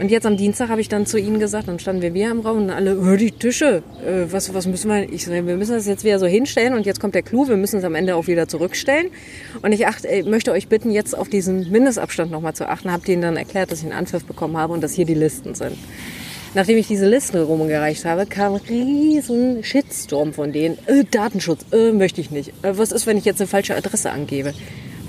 Und jetzt am Dienstag habe ich dann zu ihnen gesagt, dann standen wir wieder im Raum und alle, hör die Tische, äh, was, was müssen wir? Ich so, wir müssen das jetzt wieder so hinstellen und jetzt kommt der Clou, wir müssen es am Ende auch wieder zurückstellen. Und ich acht, äh, möchte euch bitten, jetzt auf diesen Mindestabstand nochmal zu achten. Habt ihnen dann erklärt, dass ich einen Anpfiff bekommen habe und dass hier die Listen sind. Nachdem ich diese Listen rumgereicht habe, kam ein riesen Shitstorm von denen. Äh, Datenschutz, äh, möchte ich nicht. Äh, was ist, wenn ich jetzt eine falsche Adresse angebe?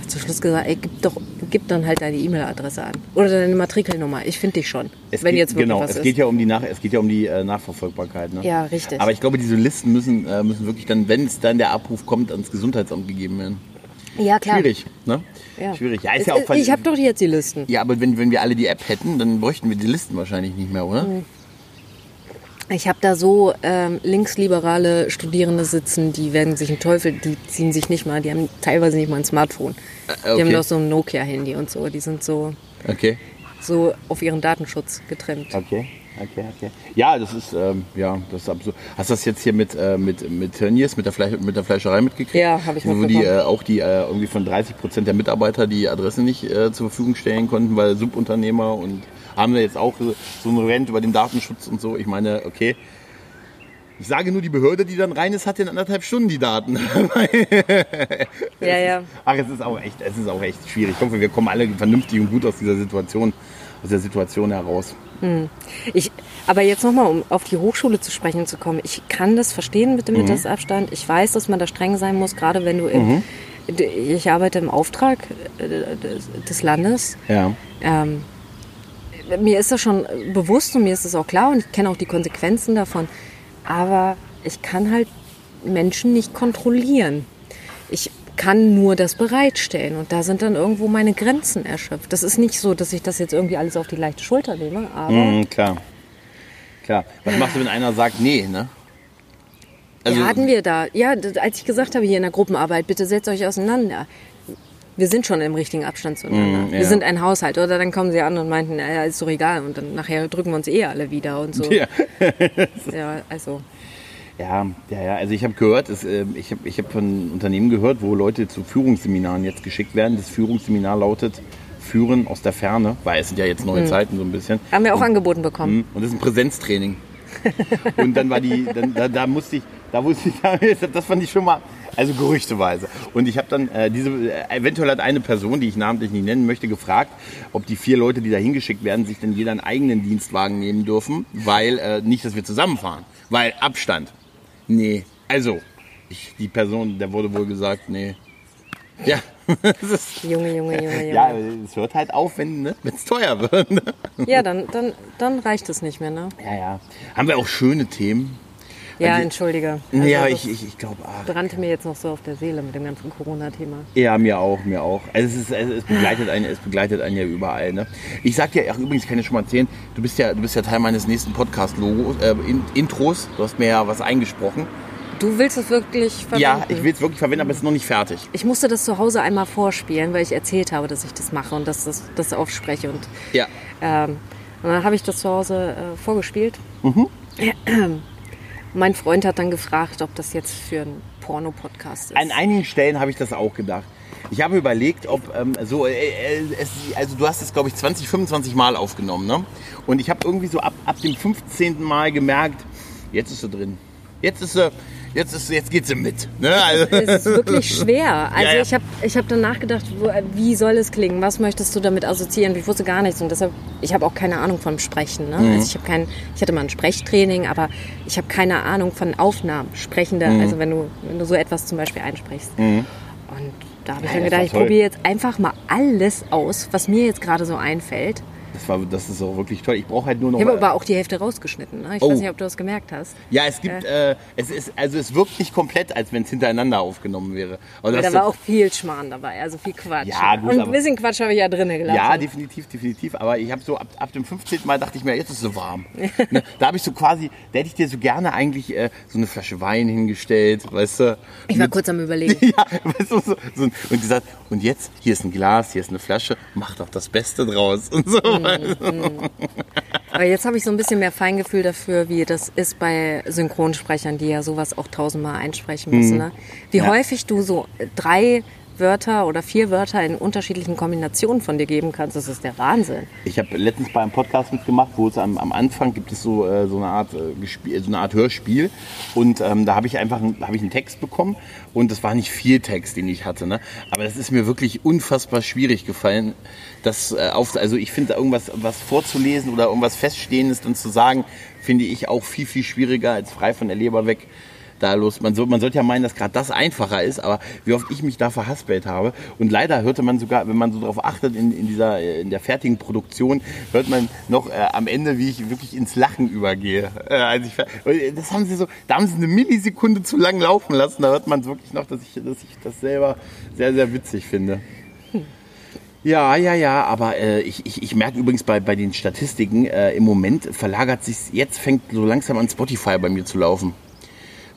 Hab zum Schluss gesagt, ey, gib, doch, gib dann halt deine E-Mail-Adresse an. Oder deine Matrikelnummer. Ich finde dich schon. es wenn geht, jetzt wirklich genau, was es ist. geht ja um die Nach es geht ja um die äh, Nachverfolgbarkeit. Ne? Ja, richtig. Aber ich glaube, diese Listen müssen, äh, müssen wirklich dann, wenn es dann der Abruf kommt, ans Gesundheitsamt gegeben werden. ja, klar. Schwierig, ne? Ja. Schwierig. Ja, ist ja auch ich habe doch jetzt die Listen. Ja, aber wenn, wenn wir alle die App hätten, dann bräuchten wir die Listen wahrscheinlich nicht mehr, oder? Ich habe da so ähm, linksliberale Studierende sitzen, die werden sich einen Teufel, die ziehen sich nicht mal, die haben teilweise nicht mal ein Smartphone. Die haben okay. doch so ein Nokia-Handy und so. Die sind so, Okay. so auf ihren Datenschutz getrimmt. Okay. Okay, okay. Ja, das ist, ähm, ja, das ist absurd. Hast du das jetzt hier mit, äh, mit, mit Tönnies, mit der, Fleisch, mit der Fleischerei mitgekriegt? Ja, habe ich Wo die mitbekommen. äh, auch die äh, irgendwie von 30 Prozent der Mitarbeiter die Adresse nicht äh, zur Verfügung stellen konnten, weil Subunternehmer und haben wir jetzt auch so einen Rent über den Datenschutz und so. Ich meine, okay. Ich sage nur, die Behörde, die dann rein ist, hat in anderthalb Stunden die Daten. Ja, ja. Ach, es ist auch echt, es ist auch echt schwierig. Ich hoffe, wir kommen alle vernünftig und gut aus dieser Situation, aus der Situation heraus. Ich, aber jetzt nochmal, um auf die Hochschule zu sprechen zu kommen. Ich kann das verstehen mit dem Mittagsabstand. Ich weiß, dass man da streng sein muss, gerade wenn du im, ich arbeite im Auftrag äh, des- des Landes. Ja. Ähm, mir ist das schon bewusst und mir ist das auch klar und ich kenne auch die Konsequenzen davon. Aber ich kann halt Menschen nicht kontrollieren. Ich kann nur das bereitstellen und da sind dann irgendwo meine Grenzen erschöpft. Das ist nicht so, dass ich das jetzt irgendwie alles auf die leichte Schulter nehme, aber Mhm, klar. Klar. Was machst du, wenn einer sagt, nee, ne? Also, ja, hatten wir da. Ja, als ich gesagt habe hier in der Gruppenarbeit, bitte setzt euch auseinander. Wir sind schon im richtigen Abstand zueinander. Mm, ja. Wir sind ein Haushalt. Oder dann kommen sie an und meinten, naja, ist doch egal. Und dann nachher drücken wir uns eh alle wieder und so. Ja. Ja, also. Ja, ja, ja. Also ich habe gehört, es, äh, ich habe ich hab von Unternehmen gehört, wo Leute zu Führungsseminaren jetzt geschickt werden. Das Führungsseminar lautet Führen aus der Ferne, weil es sind ja jetzt neue Mhm. Zeiten so ein bisschen. Haben wir auch angeboten bekommen. Mhm. Und das ist ein Präsenztraining. Und dann war die, dann, da, da musste ich, da wusste ich, das fand ich schon mal, also gerüchteweise. Und ich habe dann äh, diese, äh, eventuell hat eine Person, die ich namentlich nicht nennen möchte, gefragt, ob die vier Leute, die da hingeschickt werden, sich denn jeder einen eigenen Dienstwagen nehmen dürfen, weil äh, nicht, dass wir zusammenfahren, weil Abstand. Nee, also ich, die Person, der wurde wohl gesagt, nee. Ja, das ist, Junge, Junge, Junge, Junge. ja, Ja, es hört halt auf, wenn ne, es teuer wird. Ne? dann, dann, dann reicht es nicht mehr, ne? Ja, ja. Haben wir auch schöne Themen? Ja, Also- entschuldige. Also ja, ich, ich, ich glaube, ach, brannte mir jetzt noch so auf der Seele mit dem ganzen Corona-Thema. ja, mir auch, mir auch. Also es, ist, also es begleitet einen, es begleitet einen ja überall. Ne? Ich sag dir, ach übrigens, ich kann dir schon mal erzählen, du bist ja, du bist ja Teil meines nächsten Podcast-Logos, äh, in, Intros. Du hast mir ja was eingesprochen. Du willst es wirklich verwenden? Ja, ich will es wirklich verwenden, aber es ist noch nicht fertig. Ich musste das zu Hause einmal vorspielen, weil ich erzählt habe, dass ich das mache und dass das, das aufspreche. Und, Ja. ähm, und dann habe ich das zu Hause äh, vorgespielt. Mhm. Mein Freund hat dann gefragt, ob das jetzt für einen Porno-Podcast ist. An einigen Stellen habe ich das auch gedacht. Ich habe überlegt, ob ähm, so, äh, äh, es, also du hast es glaube ich 20, 25 Mal aufgenommen, ne? Und ich habe irgendwie so ab, ab dem 15. Mal gemerkt, jetzt ist sie drin. Jetzt ist sie, jetzt ist, jetzt geht sie mit. Ne? Also, es ist wirklich schwer. Also Ja, ja. ich habe ich hab dann nachgedacht, wo, wie soll es klingen? Was möchtest du damit assoziieren? Ich wusste gar nichts und deshalb, ich habe auch keine Ahnung vom Sprechen. Ne? Mhm. Also ich kein, ich hatte mal ein Sprechtraining, aber ich habe keine Ahnung von Aufnahmen, Sprechende. Mhm. Also wenn du, wenn du so etwas zum Beispiel einsprichst. Und da habe ich Ja, dann gedacht, ich probiere jetzt einfach mal alles aus, was mir jetzt gerade so einfällt. Das, war, das ist auch wirklich toll. Ich brauche halt nur noch. Ich habe aber auch die Hälfte rausgeschnitten. Ne? Ich Oh. weiß nicht, ob du das gemerkt hast. ja, es gibt, äh, es ist, also es wirkt nicht komplett, als wenn es hintereinander aufgenommen wäre. Aber da war auch viel Schmarrn dabei, also viel Quatsch. Ja, gut, Und ein bisschen Quatsch habe ich ja drinnen gelassen. Ja, definitiv, definitiv. Aber ich habe so ab, ab dem 15. Mal dachte ich mir, jetzt ist es so warm. ne? Da habe ich so quasi, da hätte ich dir so gerne eigentlich äh, so eine Flasche Wein hingestellt, weißt du? Ich war Mit- kurz am überlegen. Ja, weißt du, so, so, und gesagt, und jetzt, hier ist ein Glas, hier ist eine Flasche, mach doch das Beste draus. Und so. Aber jetzt habe ich so ein bisschen mehr Feingefühl dafür, wie das ist bei Synchronsprechern, die ja sowas auch tausendmal einsprechen müssen. Ne? Wie Ja. häufig du so drei Wörter oder vier Wörter in unterschiedlichen Kombinationen von dir geben kannst, das ist der Wahnsinn. Ich habe letztens bei einem Podcast mitgemacht, wo es am, am Anfang gibt es so, äh, so, eine Art, äh, so eine Art Hörspiel und ähm, da habe ich einfach einen, habe ich einen Text bekommen und das war nicht viel Text, den ich hatte, ne? aber das ist mir wirklich unfassbar schwierig gefallen, das äh, auf, also ich finde irgendwas was vorzulesen oder irgendwas Feststehendes dann zu sagen, finde ich auch viel, viel schwieriger als frei von der Leber weg da los. Man, soll, man sollte ja meinen, dass gerade das einfacher ist, aber wie oft ich mich da verhaspelt habe. Und leider hörte man sogar, wenn man so darauf achtet, in, in, dieser, äh, in der fertigen Produktion, hört man noch äh, am Ende, wie ich wirklich ins Lachen übergehe. Äh, als ich, äh, das haben sie so, da haben sie eine Millisekunde zu lang laufen lassen. Da hört man wirklich noch, dass ich, dass ich das selber sehr, sehr witzig finde. Ja, ja, ja, aber äh, ich, ich, ich merke übrigens bei, bei den Statistiken, äh, im Moment verlagert sich, jetzt fängt so langsam an Spotify bei mir zu laufen.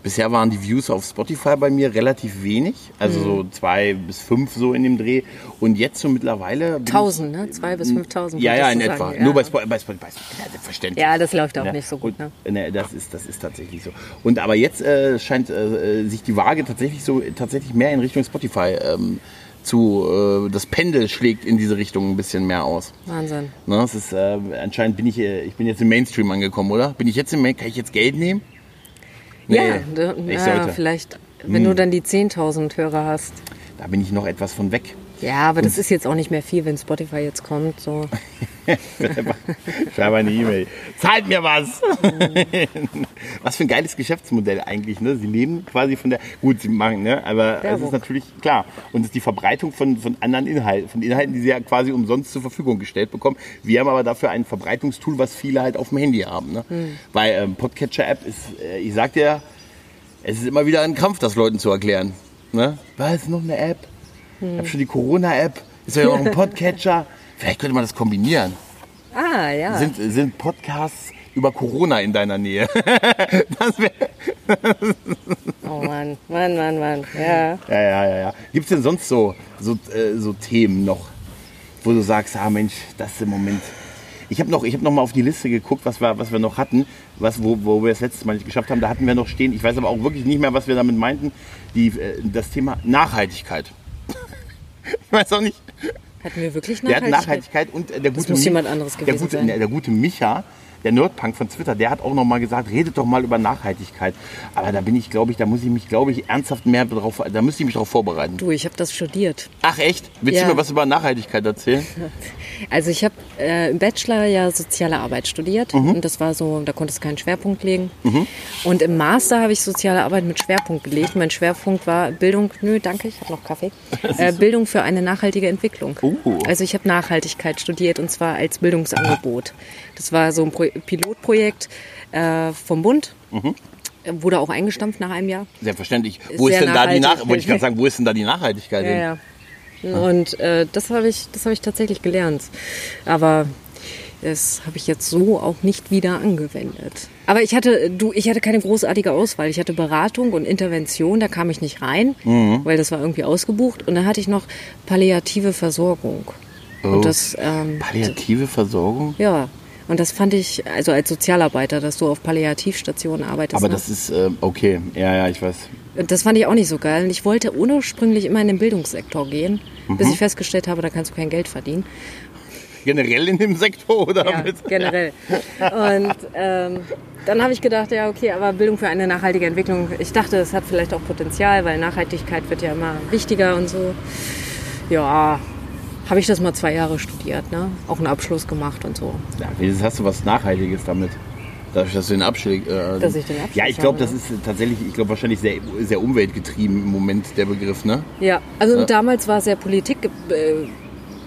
Bisher waren die Views auf Spotify bei mir relativ wenig, also so zwei bis fünf so in dem Dreh. Und jetzt so mittlerweile. 1000, ne? 2 bis 5000. Ja, ja, in etwa. sagen, ja. Nur bei Spotify, bei Spotify, ja, selbstverständlich. Ja, das läuft auch Ja, nicht so gut, und, ne? ne, das, ist, das ist tatsächlich so. Und aber jetzt äh, scheint äh, sich die Waage tatsächlich so tatsächlich mehr in Richtung Spotify ähm, zu. Äh, das Pendel schlägt in diese Richtung ein bisschen mehr aus. Wahnsinn. Ne, es ist, äh, anscheinend bin ich, äh, ich bin jetzt im Mainstream angekommen, oder? Bin ich jetzt im Main? Kann ich jetzt Geld nehmen? Ja, Nee, du, ich ja, sollte. Hm. vielleicht, wenn du dann die 10.000 Hörer hast. Da bin ich noch etwas von weg. Ja, aber das ist jetzt auch nicht mehr viel, wenn Spotify jetzt kommt. So. Schreib eine E-Mail. Zahlt mir was! was für ein geiles Geschäftsmodell eigentlich. Ne? Sie leben quasi von der. Gut, sie machen, ne? aber es ist natürlich klar. Und es ist die Verbreitung von, von anderen Inhalten, von Inhalten, die sie ja quasi umsonst zur Verfügung gestellt bekommen. Wir haben aber dafür ein Verbreitungstool, was viele halt auf dem Handy haben. Ne? Weil ähm, Podcatcher-App ist, äh, ich sag dir, es ist immer wieder ein Kampf, das Leuten zu erklären. Ne? Was, noch eine App? Ich habe schon die Corona-App. Ist ja noch ein Podcatcher. Vielleicht könnte man das kombinieren. Ah, ja. Sind, sind Podcasts über Corona in deiner Nähe? das wär, Oh Mann, Mann, Mann, Mann. Ja. ja, ja, ja, ja. Gibt es denn sonst so, so, äh, so Themen noch, wo du sagst, ah Mensch, das ist im Moment. Ich habe noch, ich hab noch mal auf die Liste geguckt, was wir, was wir noch hatten, was, wo, wo wir das letztes Mal nicht geschafft haben. Da hatten wir noch stehen, ich weiß aber auch wirklich nicht mehr, was wir damit meinten, die, äh, das Thema Nachhaltigkeit. Ich weiß auch nicht. Hatten wir wirklich Der hat Nachhaltigkeit? Nachhaltigkeit und äh, der gute muss jemand anderes der gewesen gute, sein. ne, Der gute Micha, der Nerdpunk von Twitter, der hat auch noch mal gesagt, redet doch mal über Nachhaltigkeit. Aber da bin ich, glaube ich, da muss ich mich, glaube ich, ernsthaft mehr drauf, da müsste ich mich darauf vorbereiten. Du, ich habe das studiert. Ach echt? Willst Ja. du mir was über Nachhaltigkeit erzählen? Also ich habe äh, im Bachelor ja soziale Arbeit studiert Mhm. und das war so, da konntest du keinen Schwerpunkt legen. Und im Master habe ich soziale Arbeit mit Schwerpunkt gelegt. Mein Schwerpunkt war Bildung, nö, danke, ich habe noch Kaffee. Äh, Bildung für eine nachhaltige Entwicklung. Oh. Also ich habe Nachhaltigkeit studiert und zwar als Bildungsangebot. Das war so ein Pro Pilotprojekt äh, vom Bund. Mhm. Wurde auch eingestampft nach einem Jahr. Selbstverständlich. Wo ist Sehr denn da die. Nach wollte ich gerade sagen, wo ist denn da die Nachhaltigkeit? Ja, ja. Und äh, das habe ich, das habe ich tatsächlich gelernt. Aber das habe ich jetzt so auch nicht wieder angewendet. Aber ich hatte, du, ich hatte keine großartige Auswahl. Ich hatte Beratung und Intervention, da kam ich nicht rein, Mhm. weil das war irgendwie ausgebucht. Und dann hatte ich noch palliative Versorgung. Oh. Und das, ähm, Palliative Versorgung? ja. Und das fand ich, also als Sozialarbeiter, dass du auf Palliativstationen arbeitest. Aber ne? das ist, äh, okay, ja, ja, ich weiß. Das fand ich auch nicht so geil. Und ich wollte ursprünglich immer in den Bildungssektor gehen, bis ich festgestellt habe, da kannst du kein Geld verdienen. Generell in dem Sektor oder? Ja, generell. Und ähm, dann habe ich gedacht, ja, okay, aber Bildung für eine nachhaltige Entwicklung. Ich dachte, es hat vielleicht auch Potenzial, weil Nachhaltigkeit wird ja immer wichtiger und so. Ja, habe ich das mal zwei Jahre studiert, ne? Auch einen Abschluss gemacht und so. Ja, wenigstens hast du was Nachhaltiges damit. Dadurch, dass du den Abschluss. Äh, Dass ich den Abschluss Ja, ich glaube, das ist tatsächlich, ich glaube, wahrscheinlich sehr, sehr umweltgetrieben im Moment der Begriff, ne? Ja, also damals war es sehr Politik äh,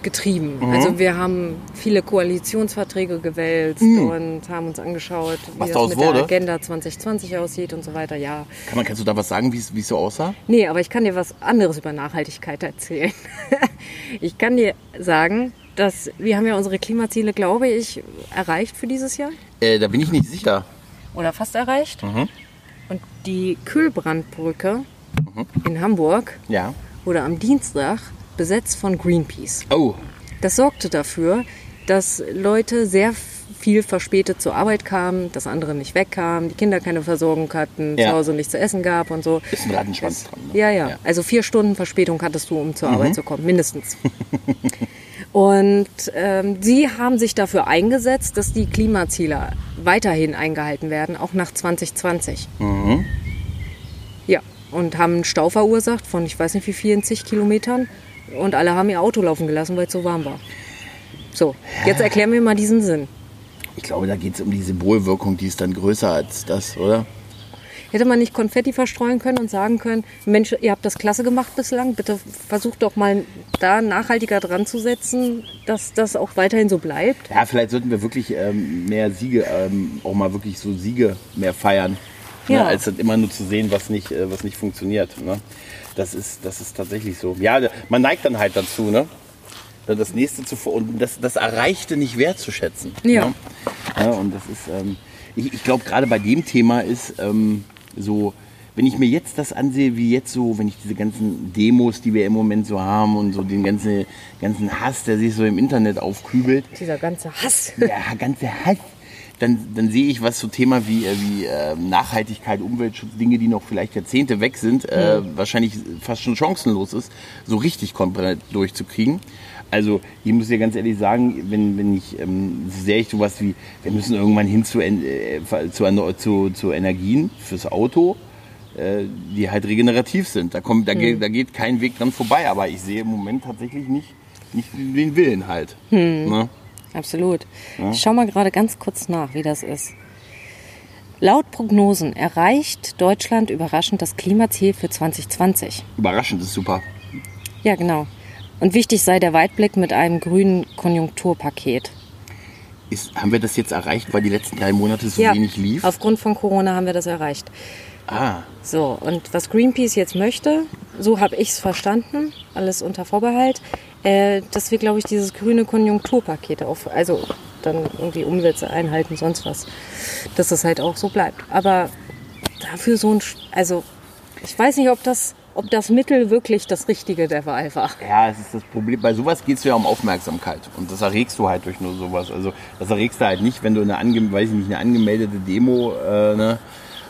getrieben. Mhm. Also wir haben viele Koalitionsverträge gewälzt und haben uns angeschaut, wie Mhm. Was das mit wurde? der Agenda 2020 aussieht und so weiter. Ja, Kann man, kannst du da was sagen, wie es wie es so aussah? Nee, aber ich kann dir was anderes über Nachhaltigkeit erzählen. ich kann dir sagen, dass wir haben ja unsere Klimaziele, glaube ich, erreicht für dieses Jahr. Äh, da bin ich nicht sicher. Oder fast erreicht. Mhm. Und die Kühlbrandbrücke in Hamburg Ja. wurde am Dienstag besetzt von Greenpeace. Oh, Das sorgte dafür, dass Leute sehr viel verspätet zur Arbeit kamen, dass andere nicht wegkamen, die Kinder keine Versorgung hatten, Ja. zu Hause nichts zu essen gab und so. ist ein Rattenschwanz dran. Ne? Ja, ja, Also vier Stunden Verspätung hattest du, um zur Arbeit zu kommen, mindestens. Und ähm, sie haben sich dafür eingesetzt, dass die Klimaziele weiterhin eingehalten werden, auch nach 2020. Ja, und haben einen Stau verursacht von ich weiß nicht wie vielen zig Kilometern und alle haben ihr Auto laufen gelassen, weil es so warm war. So, jetzt erklär mir mal diesen Sinn. Ich glaube, da geht es um die Symbolwirkung, die ist dann größer als das, oder? Hätte man nicht Konfetti verstreuen können und sagen können, Mensch, ihr habt das klasse gemacht bislang, bitte versucht doch mal da nachhaltiger dran zu setzen, dass das auch weiterhin so bleibt. Ja, vielleicht sollten wir wirklich ähm, mehr Siege, ähm, auch mal wirklich so Siege mehr feiern. Ne? Ja. Als das immer nur zu sehen, was nicht, äh, was nicht funktioniert. Ne? Das, ist, das ist tatsächlich so. Ja, man neigt dann halt dazu, ne? Das nächste zu und das, das Erreichte nicht wertzuschätzen. Ja. Ne? ja und das ist, ähm, ich, ich glaube, gerade bei dem Thema ist ähm, so, wenn ich mir jetzt das ansehe, wie jetzt so, wenn ich diese ganzen Demos, die wir im Moment so haben und so den ganzen, ganzen Hass, der sich so im Internet aufkübelt, Dieser ganze Hass. ja, ganze Hass, dann, dann sehe ich, was so Thema wie, äh, wie äh, Nachhaltigkeit, Umweltschutz, Dinge, die noch vielleicht Jahrzehnte weg sind, äh, wahrscheinlich fast schon chancenlos ist, so richtig komplett durchzukriegen. Also ich muss dir ganz ehrlich sagen, wenn, wenn ich, ähm, sehe ich sowas wie, wir müssen irgendwann hin zu, äh, zu, zu, zu Energien fürs Auto, äh, die halt regenerativ sind. Da, kommt, da, geht, da geht kein Weg dran vorbei, aber ich sehe im Moment tatsächlich nicht, nicht den Willen halt. Ne? Absolut. Ich schau mal gerade ganz kurz nach, wie das ist. Laut Prognosen erreicht Deutschland überraschend das Klimaziel für 2020. Überraschend ist super. Ja, genau. Und wichtig sei der Weitblick mit einem grünen Konjunkturpaket. Ist, haben wir das jetzt erreicht, weil die letzten drei Monate so wenig lief? aufgrund von Corona haben wir das erreicht. Ah, So, und was Greenpeace jetzt möchte, so habe ich es verstanden, alles unter Vorbehalt, äh, dass wir, glaube ich, dieses grüne Konjunkturpaket auf, also dann irgendwie Umsätze einhalten, sonst was, dass das halt auch so bleibt. Aber dafür so ein, also ich weiß nicht, ob das, ob das Mittel wirklich das Richtige der Wahl war. ja, es ist das Problem. Bei sowas geht es ja um Aufmerksamkeit. Und das erregst du halt durch nur sowas. Also das erregst du halt nicht, wenn du eine, ange weiß ich nicht, eine angemeldete Demo äh, ne,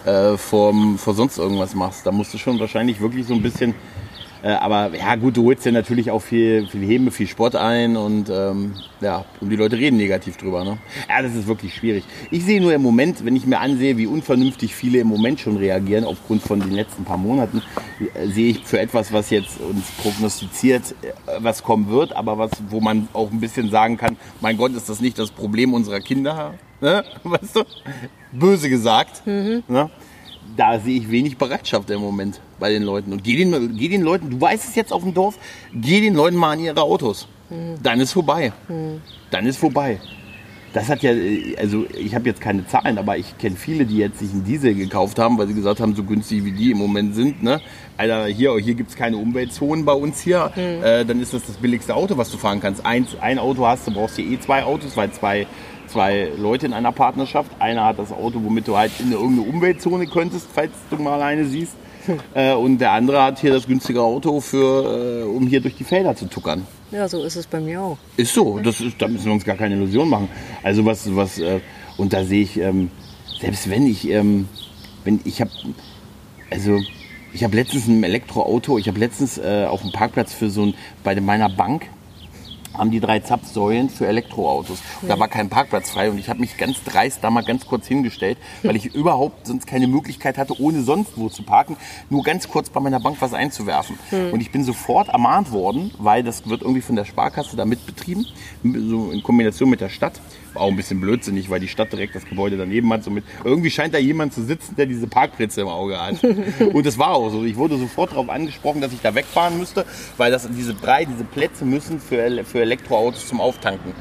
äh, vor, vor sonst irgendwas machst. Da musst du schon wahrscheinlich wirklich so ein bisschen... Äh, aber ja gut, du holst ja natürlich auch viel, viel Hebe, viel Sport ein und ähm, ja, und die Leute reden negativ drüber. Ne? Ja, das ist wirklich schwierig. Ich sehe nur im Moment, wenn ich mir ansehe, wie unvernünftig viele im Moment schon reagieren aufgrund von den letzten paar Monaten, äh, sehe ich für etwas, was jetzt uns prognostiziert, äh, was kommen wird, aber was, wo man auch ein bisschen sagen kann, mein Gott, ist das nicht das Problem unserer Kinder? Ne? Weißt du? Böse gesagt. Ne? Da sehe ich wenig Bereitschaft im Moment bei den Leuten. Und geh den, geh den Leuten, du weißt es jetzt auf dem Dorf, geh den Leuten mal an ihre Autos. Dann ist vorbei. Dann ist vorbei. Das hat ja, also ich habe jetzt keine Zahlen, aber ich kenne viele, die jetzt sich einen Diesel gekauft haben, weil sie gesagt haben, so günstig wie die im Moment sind. Ne? Alter, hier, hier gibt es keine Umweltzonen bei uns hier. Äh, dann ist das das billigste Auto, was du fahren kannst. Eins, ein Auto hast du, brauchst hier eh zwei Autos, weil zwei, zwei Leute in einer Partnerschaft. Einer hat das Auto, womit du halt in irgendeine Umweltzone könntest, falls du mal alleine siehst. Äh, und der andere hat hier das günstige Auto, für, äh, um hier durch die Felder zu tuckern. Ja, so ist es bei mir auch. Ist so, das ist, da müssen wir uns gar keine Illusion machen. Also was, was, äh, und da sehe ich, ähm, selbst wenn ich, ähm, wenn ich habe, also ich habe letztens ein Elektroauto, ich habe letztens äh, auf dem Parkplatz für so ein, bei meiner Bank haben die drei Zapfsäulen für Elektroautos. Und da war kein Parkplatz frei und ich habe mich ganz dreist da mal ganz kurz hingestellt, weil ich überhaupt sonst keine Möglichkeit hatte, ohne sonst wo zu parken, nur ganz kurz bei meiner Bank was einzuwerfen. Und ich bin sofort ermahnt worden, weil das wird irgendwie von der Sparkasse da mitbetrieben, so in Kombination mit der Stadt. War auch ein bisschen blödsinnig, weil die Stadt direkt das Gebäude daneben hat. Somit irgendwie scheint da jemand zu sitzen, der diese Parkplätze im Auge hat. Und es war auch so. Ich wurde sofort darauf angesprochen, dass ich da wegfahren müsste, weil das, diese drei, diese Plätze müssen für, für Elektroautos zum Auftanken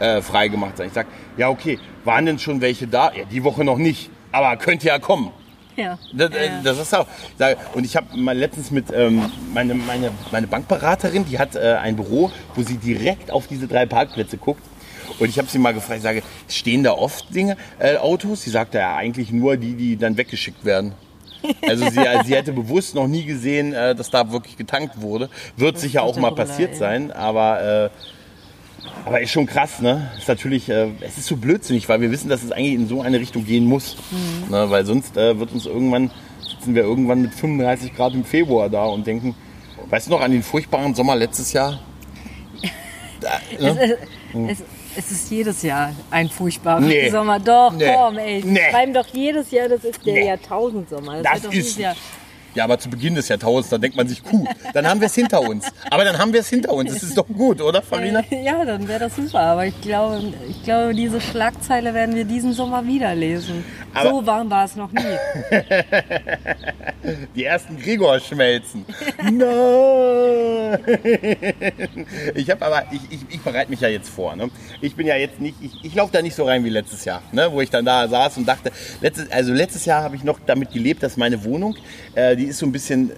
äh, freigemacht sein. Ich sag, ja okay, waren denn schon welche da? Ja, die Woche noch nicht. Aber könnte ja kommen. Ja. Das, äh, das ist auch. Sage, Und ich habe mal letztens mit ähm, meine, meine, meine Bankberaterin, die hat äh, ein Büro, wo sie direkt auf diese drei Parkplätze guckt. Und ich habe sie mal gefragt, ich sage, stehen da oft Dinge, äh, Autos? Sie sagte ja eigentlich nur die, die dann weggeschickt werden. Also sie, sie hätte bewusst noch nie gesehen, äh, dass da wirklich getankt wurde. Wird sicher auch mal Brille, passiert ey. sein, aber äh, aber ist schon krass, ne? Ist natürlich, äh, es ist so blödsinnig, weil wir wissen, dass es eigentlich in so eine Richtung gehen muss. Mhm. Ne? Weil sonst äh, wird uns irgendwann, sitzen wir irgendwann mit 35 Grad im Februar da und denken, weißt du noch an den furchtbaren Sommer letztes Jahr? Da, ne? Es, es ist jedes Jahr ein furchtbarer Nee. Sommer. Doch, Nee. komm, ey. Nee. schreiben doch jedes Jahr, das ist der Nee. Jahrtausendsommer. Das doch ist- dieses Jahr. Ja, aber zu Beginn des Jahrtausends, da denkt man sich, cool, dann haben wir es hinter uns. Aber dann haben wir es hinter uns. Das ist doch gut, oder, Farina? Ja, dann wäre das super. Aber ich glaube, ich glaube, diese Schlagzeile werden wir diesen Sommer wieder lesen. Aber- so warm war es noch nie. Die ersten Gregor schmelzen. Nein! Ich habe aber, ich, ich, ich bereite mich ja jetzt vor. Ne? Ich bin ja jetzt nicht, ich, ich laufe da nicht so rein wie letztes Jahr, ne? wo ich dann da saß und dachte, letztes, also letztes Jahr habe ich noch damit gelebt, dass meine Wohnung, äh, die ist so ein bisschen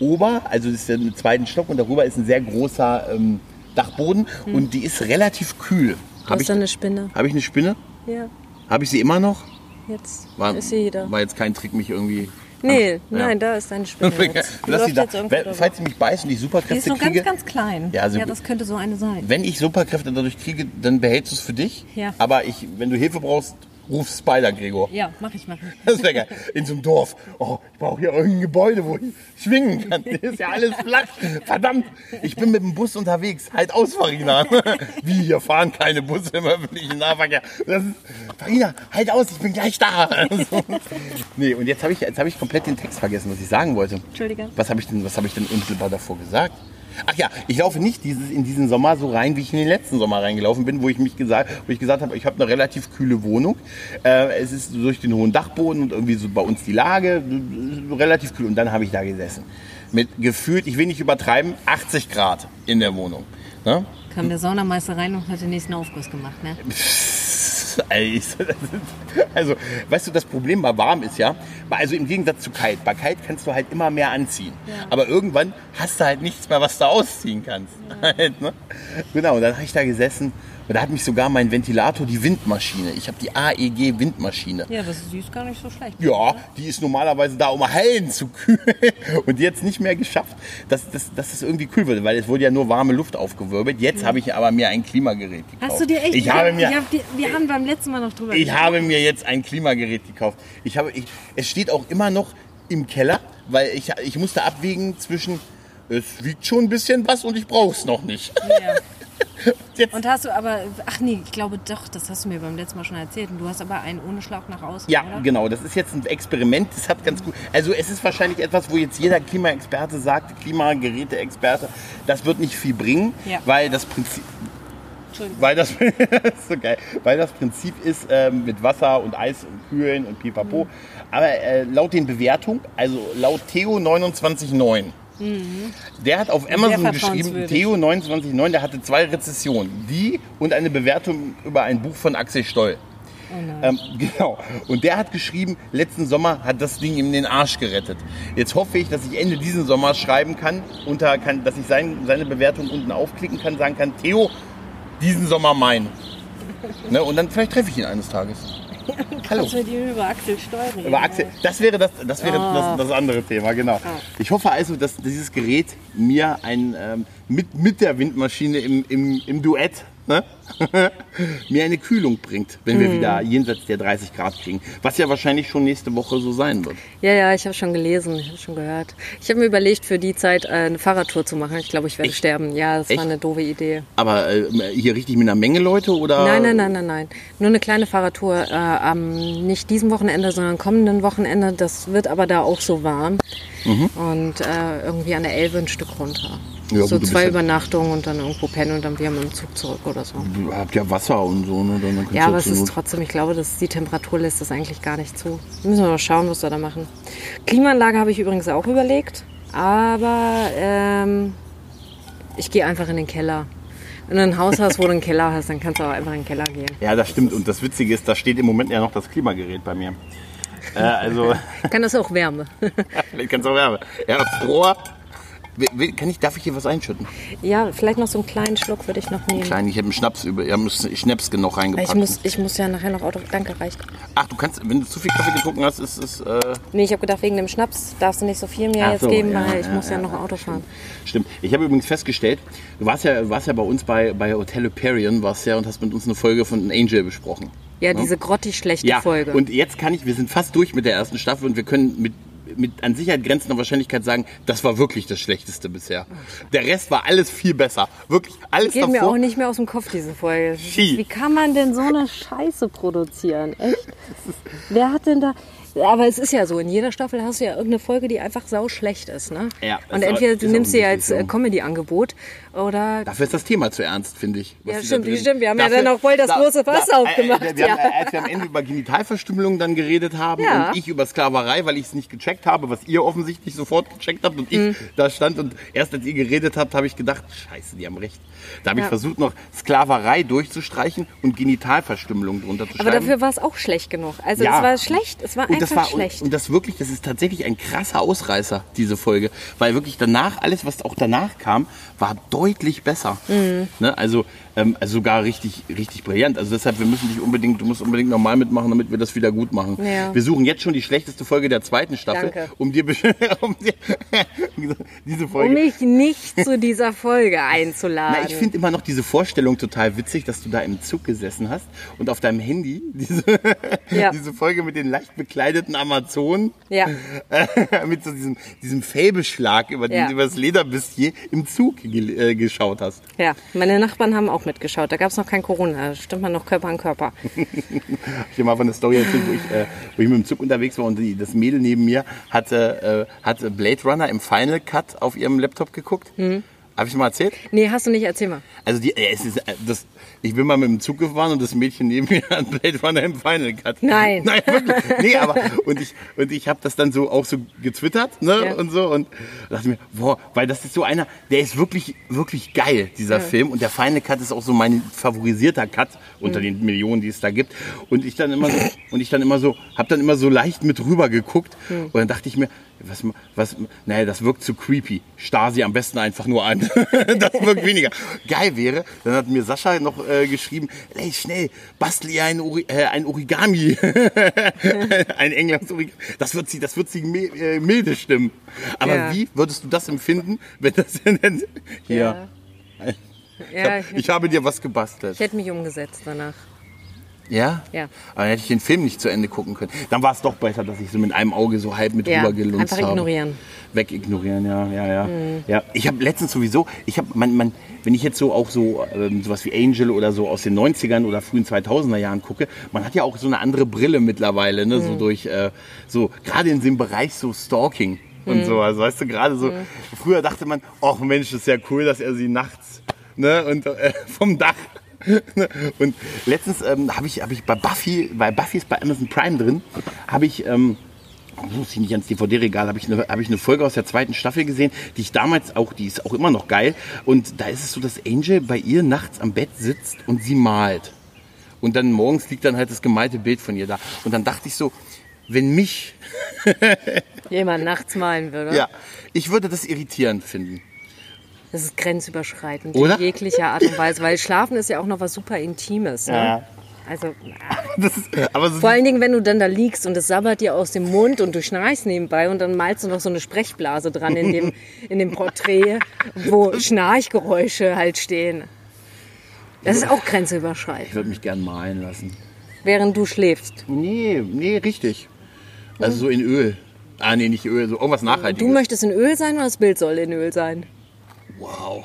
ober, also das ist im zweiten Stock und darüber ist ein sehr großer ähm, Dachboden und die ist relativ kühl. Habe hast ich, da eine Spinne. hab ich eine Spinne? Ja, Habe ich sie immer noch? jetzt War, ist sie wieder. war jetzt kein Trick, mich irgendwie Nee, Ja. nein, da ist deine Spinne jetzt. Lass sie da. falls sie mich beißt und ich Die ist Superkräfte nur kriege, ganz, ganz klein. Ja, also- ja, das könnte so eine sein. wenn ich Superkräfte dadurch kriege, dann behältst du es für dich. Ja. Aber ich, wenn du Hilfe brauchst, ruf Spider, Gregor. Ja, mach ich, mach ich. Das wäre geil. In so einem Dorf. Oh, ich brauche hier irgendein Gebäude, wo ich schwingen kann. Hier ist ja alles flach. Verdammt. Ich bin mit dem Bus unterwegs. Halt aus, Farina. Wie, hier fahren keine Busse im öffentlichen Nahverkehr. Das ist, Farina, halt aus, ich bin gleich da. So. Nee, und jetzt habe ich, jetzt hab ich komplett den Text vergessen, was ich sagen wollte. Entschuldige. Was habe ich, denn- was hab ich denn unmittelbar davor gesagt? Ach ja, ich laufe nicht dieses, in diesen Sommer so rein, wie ich in den letzten Sommer reingelaufen bin, wo ich mich gesagt, wo ich gesagt habe, ich habe eine relativ kühle Wohnung. Äh, es ist durch den hohen Dachboden und irgendwie so bei uns die Lage äh, relativ kühl. Und dann habe ich da gesessen. Mit gefühlt, ich will nicht übertreiben, 80 Grad in der Wohnung. Ne? Kam der Saunameister rein und hat den nächsten Aufguss gemacht, ne? Also, weißt du, das Problem bei warm ist ja, also im Gegensatz zu kalt. Bei kalt kannst du halt immer mehr anziehen. Aber irgendwann hast du halt nichts mehr, was du ausziehen kannst. Halt, ne? Genau, und dann habe ich da gesessen und da hat mich sogar mein Ventilator, die Windmaschine, ich habe die AEG Windmaschine. Ja, das ist, die ist gar nicht so schlecht. Ja, die ist normalerweise da, um Hallen zu kühlen. Und es nicht mehr geschafft, dass, dass, dass es irgendwie kühl wird, weil es wurde ja nur warme Luft aufgewirbelt. Jetzt habe ich aber mir ein Klimagerät gekauft. Hast du dir echt? Ich habe mir, ich hab die, wir haben beim letzten Mal noch drüber ich gesprochen. habe mir jetzt ein Klimagerät gekauft. Ich habe, ich, es steht auch immer noch im Keller, weil ich, ich musste abwägen zwischen, es wiegt schon ein bisschen was und ich brauche es noch nicht. Ja. Jetzt, Und hast du aber, ach nee, ich glaube doch, das hast du mir beim letzten Mal schon erzählt. Und du hast aber einen ohne Schlauch nach außen. ja, oder? genau. Das ist jetzt ein Experiment. Das hat ganz gut. Also es ist wahrscheinlich etwas, wo jetzt jeder Klimaexperte sagt, Klimageräteexperte, das wird nicht viel bringen, Ja. weil das Prinzip, Entschuldigung. weil das, das ist so weil das Prinzip ist ähm, mit Wasser und Eis und Kühlen und Pipapo. Mhm. Aber äh, laut den Bewertungen, also laut Theo 299, der hat auf Amazon geschrieben. Theo 299, der hatte zwei Rezessionen, die und eine Bewertung über ein Buch von Axel Stoll. Ähm, genau. Und der hat geschrieben, letzten Sommer hat das Ding ihm den Arsch gerettet. Jetzt hoffe ich, dass ich Ende diesen Sommer schreiben kann, unter, kann dass ich sein, seine Bewertung unten aufklicken kann, sagen kann, Theo, diesen Sommer mein. Ne, und dann vielleicht treffe ich ihn eines Tages. Hallo. Kannst du mit ihm über Axel Steuer reden? Aber Axel, das wäre das, das, wäre Ah. das, das andere Thema, genau. Ich hoffe also, dass dieses Gerät mir ein, ähm, mit, mit der Windmaschine im, im, im Duett ne? mir eine Kühlung bringt, wenn Mhm. wir wieder jenseits der 30 Grad kriegen. Was ja wahrscheinlich schon nächste Woche so sein wird. Ja, ja, ich habe schon gelesen, ich habe schon gehört. Ich habe mir überlegt, für die Zeit äh, eine Fahrradtour zu machen. Ich glaube, ich werde Echt? sterben. Ja, das Echt? war eine doofe Idee. Aber äh, hier richtig mit einer Menge Leute oder? Nein, nein, nein, nein, nein. Nur eine kleine Fahrradtour. Äh, am nicht diesem Wochenende, sondern kommenden Wochenende. Das wird aber da auch so warm. Und äh, irgendwie an der Elbe ein Stück runter. Ja, so gut, zwei ja- Übernachtungen und dann irgendwo pennen und dann wieder mit dem Zug zurück oder so. Du habt ja Wasser und so, ne? Dann Ja, aber es ist Not- trotzdem, ich glaube, dass die Temperatur lässt das eigentlich gar nicht zu. Müssen wir mal schauen, was wir da machen. Klimaanlage habe ich übrigens auch überlegt, aber ähm, ich gehe einfach in den Keller. Wenn du ein Haus hast, wo du einen Keller hast, dann kannst du auch einfach in den Keller gehen. Ja, das stimmt. Und das Witzige ist, da steht im Moment ja noch das Klimagerät bei mir. Äh, also, Kann das auch Wärme? vielleicht kannst du auch Wärme. Ja, Rohr. Kann ich, darf ich hier was einschütten? ja, vielleicht noch so einen kleinen Schluck würde ich noch nehmen. Klein, ich habe einen Schnaps über, ich habe einen Schnaps noch reingepackt. Ich muss, ich muss ja nachher noch Auto. Danke, reicht. Ach, du kannst, wenn du zu viel Kaffee getrunken hast, ist es. Äh, Nee, ich habe gedacht, wegen dem Schnaps darfst du nicht so viel mir Ach jetzt so, geben, ja, weil ich ja, muss ja, ja, noch Auto fahren. stimmt. Ich habe übrigens festgestellt, du warst ja, warst ja bei uns bei, bei Hotel Hyperion, warst ja und hast mit uns eine Folge von Angel besprochen. Ja, diese grottig schlechte Ja, Folge. und jetzt kann ich, wir sind fast durch mit der ersten Staffel und wir können mit, mit an Sicherheit grenzender Wahrscheinlichkeit sagen, das war wirklich das Schlechteste bisher. Der Rest war alles viel besser. Wirklich, alles Geht davor. mir auch nicht mehr aus dem Kopf, diese Folge. Wie kann man denn so eine Scheiße produzieren? Echt? Wer hat denn da. Aber es ist ja so, in jeder Staffel hast du ja irgendeine Folge, die einfach sau schlecht ist, ne? Ja, Und ist entweder auch- du nimmst sie als äh, so. Comedy-Angebot oder. Dafür ist das Thema zu ernst, finde ich. Ja, stimmt, da drin- stimmt. Wir haben ja dann auch voll das große Fass aufgemacht, Äh, wir haben, ja. Als wir am Ende über Genitalverstümmelung dann geredet haben Ja. und ich über Sklaverei, weil ich es nicht gecheckt habe, was ihr offensichtlich sofort gecheckt habt und ich Mhm. da stand und erst als ihr geredet habt, habe ich gedacht, scheiße, die haben recht. Da habe ich Ja. versucht, noch Sklaverei durchzustreichen und Genitalverstümmelung drunter zu Aber schreiben. dafür war es auch schlecht genug. Also Ja. es war schlecht, es war Und das war schlecht. Und, und das wirklich, das ist tatsächlich ein krasser Ausreißer, diese Folge. Weil wirklich danach, alles, was auch danach kam, war deutlich besser. Mhm. Ne? Also, ähm, also sogar richtig, richtig brillant. Also deshalb, wir müssen dich unbedingt, du musst unbedingt nochmal mitmachen, damit wir das wieder gut machen. Ja. Wir suchen jetzt schon die schlechteste Folge der zweiten Staffel, Danke. um dir, um dir diese um Folge. mich nicht zu dieser Folge einzuladen. Na, ich finde immer noch diese Vorstellung total witzig, dass du da im Zug gesessen hast und auf deinem Handy diese, Ja. diese Folge mit den leicht bekleideten Amazonen Ja. äh, mit so diesem, diesem Fäbeschlag über, den, über das Lederbustier im Zug äh, geschaut hast. Ja, meine Nachbarn haben auch mitgeschaut. Da gab es noch kein Corona. Da stimmt man noch Körper an Körper. Ich dir mal von der Story erzählt, wo ich, äh, wo ich mit dem Zug unterwegs war und die, das Mädel neben mir hatte, äh, hatte Blade Runner im Final Cut auf ihrem Laptop geguckt. Hm. Habe ich mal erzählt? Nee, hast du nicht, erzähl mal. Also die, äh, es ist, äh, das, ich bin mal mit dem Zug gefahren und das Mädchen neben mir hat Blade Runner im Final Cut. Nein. Nein, wirklich. Nee, aber und ich und ich habe das dann so auch so getwittert, ne Ja. und so und dachte mir, boah, weil das ist so einer, der ist wirklich wirklich geil dieser Film und der Final Cut ist auch so mein favorisierter Cut unter den Millionen, die es da gibt und ich dann immer so und ich dann immer so, habe dann immer so leicht mit rüber geguckt und dann dachte ich mir, was, was, naja, das wirkt zu creepy. Starr sie am besten einfach nur an. das wirkt weniger. Geil wäre, dann hat mir Sascha noch äh, geschrieben, ey, schnell, bastel ihr ein, Ori äh, ein Origami. ein Englands Origami. Das wird sie, das wird sie äh, milde stimmen. Aber Ja. wie würdest du das empfinden, wenn das hier, ich, Ja, hab, ich habe dir was gebastelt. Ich hätte mich umgesetzt danach. Ja? Ja. Aber dann hätte ich den Film nicht zu Ende gucken können. Dann war es doch besser, dass ich so mit einem Auge so halb mit Ja, rüber gelunzt einfach habe. ignorieren. Wegignorieren, ja, ja, ja. Mhm. ja. Ich habe letztens sowieso, ich habe, man, man, wenn ich jetzt so auch so ähm, sowas wie Angel oder so aus den 90ern oder frühen 2000er Jahren gucke, man hat ja auch so eine andere Brille mittlerweile, ne, Mhm. so durch, äh, so gerade in dem Bereich so Stalking Mhm. und so. Also weißt du, gerade so, früher dachte man, ach Mensch, das ist ja cool, dass er sie nachts, ne, und äh, vom Dach. Und letztens ähm, habe ich, hab ich bei Buffy, bei Buffy ist bei Amazon Prime drin, habe ich, ähm, muss ich nicht ans DVD-Regal, habe ich, eine, hab ich eine Folge aus der zweiten Staffel gesehen, die ich damals auch, die ist auch immer noch geil. Und da ist es so, dass Angel bei ihr nachts am Bett sitzt und sie malt. Und dann morgens liegt dann halt das gemalte Bild von ihr da. Und dann dachte ich so, wenn mich, Jemand nachts malen würde. ja, ich würde das irritierend finden. Das ist grenzüberschreitend. Oder? In jeglicher Art und Weise. Weil Schlafen ist ja auch noch was super Intimes. Ne? Ja. Also, Das ist, vor allen Dingen, wenn du dann da liegst und es sabbert dir aus dem Mund und du schnarchst nebenbei und dann malst du noch so eine Sprechblase dran in dem, in dem Porträt, wo Schnarchgeräusche halt stehen. Das ist auch grenzüberschreitend. ich würde mich gern malen lassen. Während du schläfst. Nee, nee, richtig. Also so in Öl. Ah, nee, nicht Öl, so irgendwas Nachhaltiges. Du möchtest in Öl sein oder das Bild soll in Öl sein? Wow.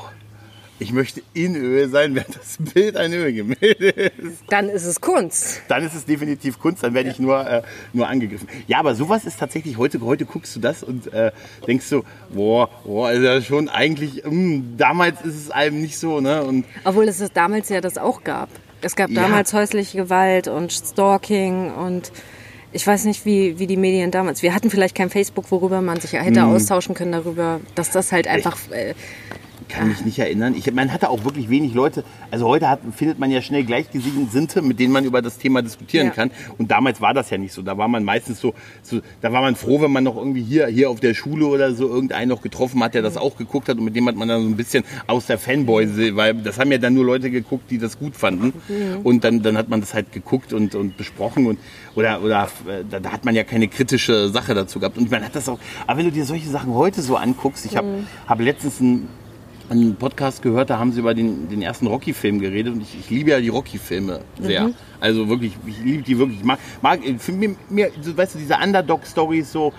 Ich möchte in Öl sein, während das Bild ein Ölgemälde ist. Dann ist es Kunst. Dann ist es definitiv Kunst, dann werde ich nur, äh, nur angegriffen. Ja, aber sowas ist tatsächlich, heute, heute guckst du das und äh, denkst so, boah, boah, also schon eigentlich, mh, damals ist es einem nicht so, ne? Und Obwohl es das damals ja das auch gab. Es gab Ja. damals häusliche Gewalt und Stalking und ich weiß nicht, wie, wie die Medien damals. Wir hatten vielleicht kein Facebook, worüber man sich hätte Hm. austauschen können darüber, dass das halt einfach. Äh, kann mich nicht erinnern. Ich, man hatte auch wirklich wenig Leute. Also heute hat, findet man ja schnell Gleichgesinnte, mit denen man über das Thema diskutieren Ja. kann. Und damals war das ja nicht so. Da war man meistens so, so, da war man froh, wenn man noch irgendwie hier, hier auf der Schule oder so irgendeinen noch getroffen hat, der das auch geguckt hat und mit dem hat man dann so ein bisschen aus der Fanboy, weil das haben ja dann nur Leute geguckt, die das gut fanden. Und dann, dann hat man das halt geguckt und, und besprochen und oder, oder äh, da, da hat man ja keine kritische Sache dazu gehabt. Und man hat das auch, aber wenn du dir solche Sachen heute so anguckst, ich habe hab letztens ein einen Podcast gehört, da haben sie über den, den ersten Rocky-Film geredet und ich, ich liebe ja die Rocky-Filme sehr. Also wirklich, ich liebe die wirklich. Ich mag, mag für mir, mir, so, weißt du, diese Underdog-Stories so,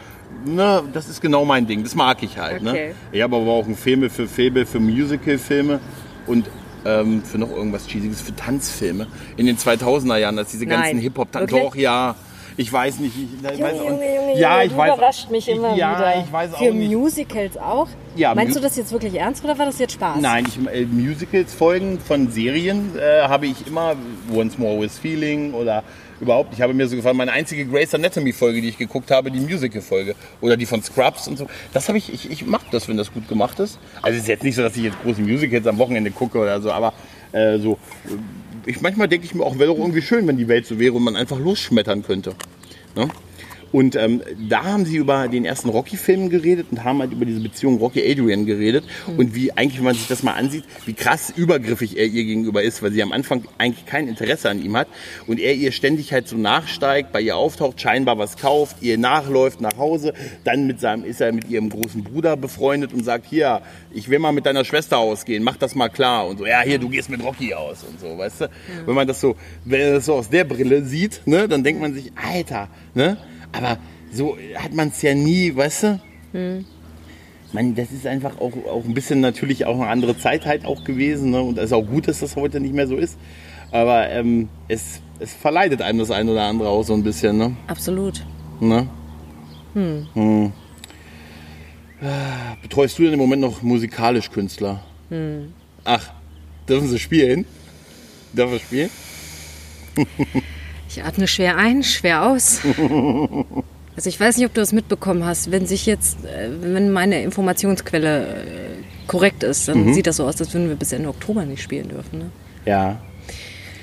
ne, das ist genau mein Ding. Das mag ich halt. Okay. Ne? Ich habe aber auch ein Filme für Faible, für Musical-Filme und ähm, für noch irgendwas Cheesiges, für Tanzfilme. In den 2000er Jahren, als diese ganzen. Hip-Hop-Tanz. Doch, ja. Ich weiß nicht. Ich, ich weiß Junge, Junge, ja, Junge, ich du weiß. überrascht mich immer ich, ja, wieder. ich weiß Für auch nicht. Musicals auch? Ja, Meinst du das jetzt wirklich ernst oder war das jetzt Spaß? Nein, ich, äh, Musicals-Folgen von Serien äh, habe ich immer, Once More With Feeling oder überhaupt, ich habe mir so gefallen, meine einzige Grey's Anatomy-Folge, die ich geguckt habe, die Musical-Folge oder die von Scrubs und so. Das habe ich, ich, ich mag das, wenn das gut gemacht ist. Also es ist jetzt nicht so, dass ich jetzt große Musicals am Wochenende gucke oder so, aber äh, so, ich, manchmal denke ich mir auch, wäre doch irgendwie schön, wenn die Welt so wäre und man einfach losschmettern könnte. Ne? Und ähm, da haben sie über den ersten Rocky-Film geredet und haben halt über diese Beziehung Rocky-Adrian geredet. Und wie eigentlich, wenn man sich das mal ansieht, wie krass übergriffig er ihr gegenüber ist, weil sie am Anfang eigentlich kein Interesse an ihm hat. Und er ihr ständig halt so nachsteigt, bei ihr auftaucht, scheinbar was kauft, ihr nachläuft nach Hause. Dann mit seinem, ist er mit ihrem großen Bruder befreundet und sagt, hier, ich will mal mit deiner Schwester ausgehen, mach das mal klar. Und so, ja, hier, du gehst mit Rocky aus und so, weißt du? Wenn man das so, wenn man das so aus der Brille sieht, ne, dann denkt man sich, Alter, ne? Aber so hat man es ja nie, weißt du? Hm. Man, das ist einfach auch, auch ein bisschen natürlich auch eine andere Zeit halt auch gewesen. Ne? Und es ist auch gut, dass das heute nicht mehr so ist. Aber ähm, es, es verleidet einem das ein oder andere auch so ein bisschen. Ne? Absolut. Ne? Hm. Ah, Betreust du denn im Moment noch musikalisch Künstler? Ach, dürfen sie spielen? Dürfen wir spielen? Ich atme schwer ein, schwer aus. Also ich weiß nicht, ob du das mitbekommen hast. Wenn sich jetzt, äh, wenn meine Informationsquelle äh, korrekt ist, dann Mhm. sieht das so aus, als würden wir bis Ende Oktober nicht spielen dürfen. Ne? Ja.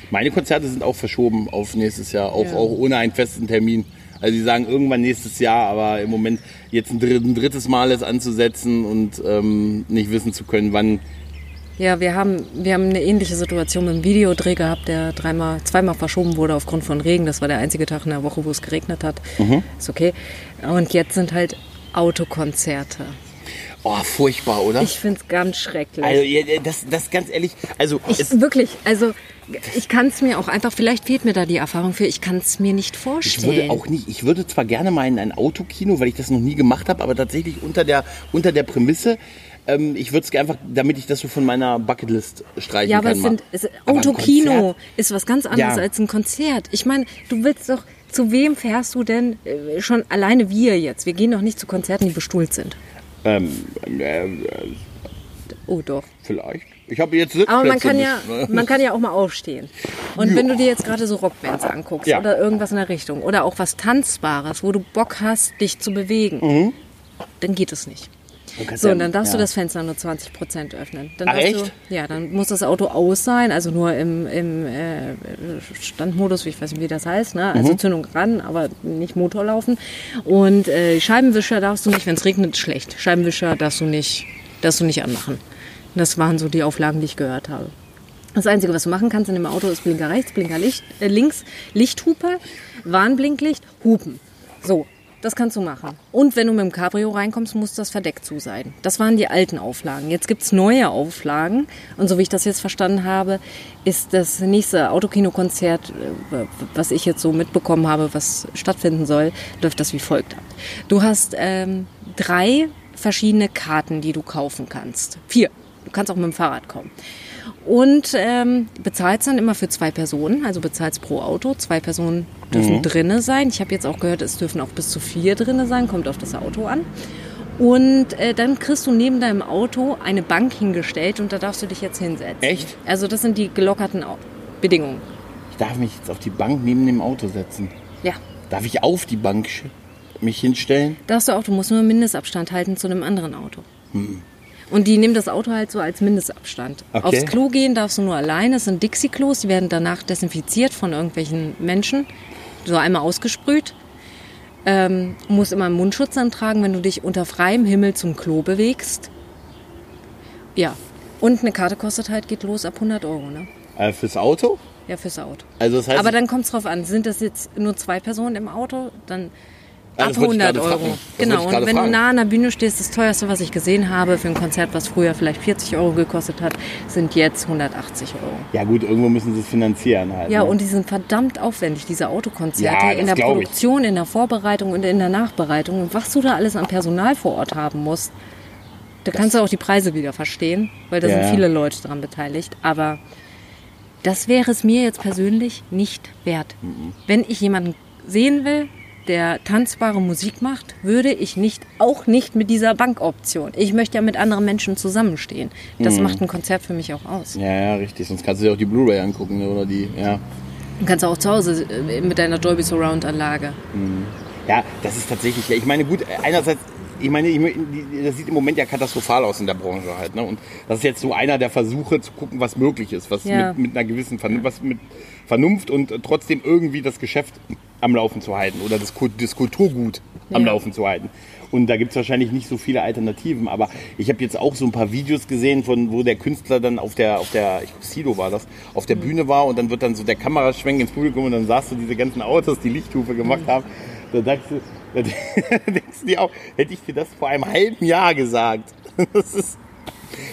Meine Konzerte sind auch verschoben auf nächstes Jahr, auch, Ja. auch ohne einen festen Termin. Also sie sagen irgendwann nächstes Jahr, aber im Moment jetzt ein, dritt, ein drittes Mal es anzusetzen und ähm, nicht wissen zu können, wann. Ja, wir haben, wir haben eine ähnliche Situation mit dem Videodreh gehabt, der dreimal, zweimal verschoben wurde aufgrund von Regen. Das war der einzige Tag in der Woche, wo es geregnet hat. Mhm. Ist okay. Und jetzt sind halt Autokonzerte. Oh, furchtbar, oder? Ich finde es ganz schrecklich. also das, das ganz ehrlich, also Ich, wirklich, also ich kann es mir auch einfach, vielleicht fehlt mir da die Erfahrung für, ich kann es mir nicht ich vorstellen. würde auch nicht, ich würde zwar gerne mal in ein Autokino, weil ich das noch nie gemacht habe, aber tatsächlich unter der, unter der Prämisse, ähm, ich würde es einfach, damit ich das so von meiner Bucketlist streichen ja, aber kann. es mal. sind es, Aber ein Autokino ist was ganz anderes Ja. als ein Konzert. Ich meine, du willst doch, zu wem fährst du denn äh, schon alleine wir jetzt? Wir gehen doch nicht zu Konzerten, die bestuhlt sind. Ähm, äh, Oh doch. vielleicht. Ich habe jetzt Sitzplätze Aber man kann ja, ne? man kann ja auch mal aufstehen. Und wenn du dir jetzt gerade so Rockbands anguckst Ja. oder irgendwas in der Richtung oder auch was Tanzbares, wo du Bock hast, dich zu bewegen, Mhm. dann geht es nicht. So, und dann darfst ja. du das Fenster nur 20 Prozent öffnen. Dann Ach, echt? Du, ja, dann muss das Auto aus sein, also nur im, im äh, Standmodus, ich weiß nicht, wie das heißt, ne? Mhm. also Zündung ran, aber nicht Motor laufen. Und äh, Scheibenwischer darfst du nicht, wenn es regnet, schlecht. Scheibenwischer darfst du nicht, darfst du nicht anmachen. Das waren so die Auflagen, die ich gehört habe. Das Einzige, was du machen kannst in dem Auto, ist Blinker rechts, Blinker Licht, äh, links, Lichthupe, Warnblinklicht, Hupen. So, das kannst du machen. Und wenn du mit dem Cabrio reinkommst, muss das verdeckt zu sein. Das waren die alten Auflagen. Jetzt gibt's neue Auflagen. Und so wie ich das jetzt verstanden habe, ist das nächste Autokinokonzert, äh, was ich jetzt so mitbekommen habe, was stattfinden soll, läuft das wie folgt ab. Du hast ähm, drei verschiedene Karten, die du kaufen kannst. Vier. Du kannst auch mit dem Fahrrad kommen. Und ähm, bezahlst dann immer für zwei Personen, also bezahlst pro Auto. Zwei Personen dürfen drinne sein. Ich habe jetzt auch gehört, es dürfen auch bis zu vier drinne sein, kommt auf das Auto an. Und äh, dann kriegst du neben deinem Auto eine Bank hingestellt und da darfst du dich jetzt hinsetzen. Echt? Also das sind die gelockerten Au- Bedingungen. Ich darf mich jetzt auf die Bank neben dem Auto setzen. Ja. Darf ich auf die Bank mich hinstellen? Darfst du auch, du musst nur Mindestabstand halten zu einem anderen Auto. Und die nehmen das Auto halt so als Mindestabstand. Okay. Aufs Klo gehen darfst du nur alleine. Es sind Dixie-Klos, die werden danach desinfiziert von irgendwelchen Menschen. So einmal ausgesprüht. Ähm, musst immer einen Mundschutz antragen, wenn du dich unter freiem Himmel zum Klo bewegst. Ja. Und eine Karte kostet halt, geht los ab 100 Euro, ne? Äh, fürs Auto? Ja, fürs Auto. Also das heißt, Aber dann kommt es drauf an, sind das jetzt nur zwei Personen im Auto, dann ab das wollte ich 100 gerade Euro. Das Genau, und wenn fragen. du nah an der Bühne stehst, das teuerste, was ich gesehen habe für ein Konzert, was früher vielleicht 40 Euro gekostet hat, sind jetzt 180 Euro. ja gut, irgendwo müssen sie es finanzieren halt. Ja, ne? und die sind verdammt aufwendig, diese Autokonzerte, Ja, das in der glaub ich. Produktion, in der Vorbereitung und in der Nachbereitung. Und was du da alles an Personal vor Ort haben musst, da kannst du auch die Preise wieder verstehen, weil da Ja. sind viele Leute dran beteiligt. Aber das wäre es mir jetzt persönlich nicht wert. Mhm. Wenn ich jemanden sehen will, der tanzbare Musik macht, würde ich nicht, auch nicht mit dieser Bankoption. Ich möchte ja mit anderen Menschen zusammenstehen. Das Mhm. macht ein Konzert für mich auch aus. ja, ja, richtig. Sonst kannst du dir auch die Blu-ray angucken ne, oder die, ja. Du kannst auch zu Hause äh, mit deiner Dolby Surround Anlage. Ja, das ist tatsächlich, ich meine, gut, einerseits, ich meine, ich, das sieht im Moment ja katastrophal aus in der Branche halt, ne? Und das ist jetzt so einer der Versuche zu gucken, was möglich ist, was Ja. mit, mit einer gewissen Vernunft, was mit Vernunft und trotzdem irgendwie das Geschäft am Laufen zu halten oder das, das Kulturgut am Ja. Laufen zu halten. Und da gibt es wahrscheinlich nicht so viele Alternativen. Aber ich habe jetzt auch so ein paar Videos gesehen, von wo der Künstler dann auf der, auf der, ich glaube Sido war das, auf der Bühne war und dann wird dann so der Kameraschwenk ins Publikum und dann sahst du diese ganzen Autos, die Lichthufe gemacht haben. Da denkst du, da denkst du dir auch, hätte ich dir das vor einem halben Jahr gesagt. Das ist,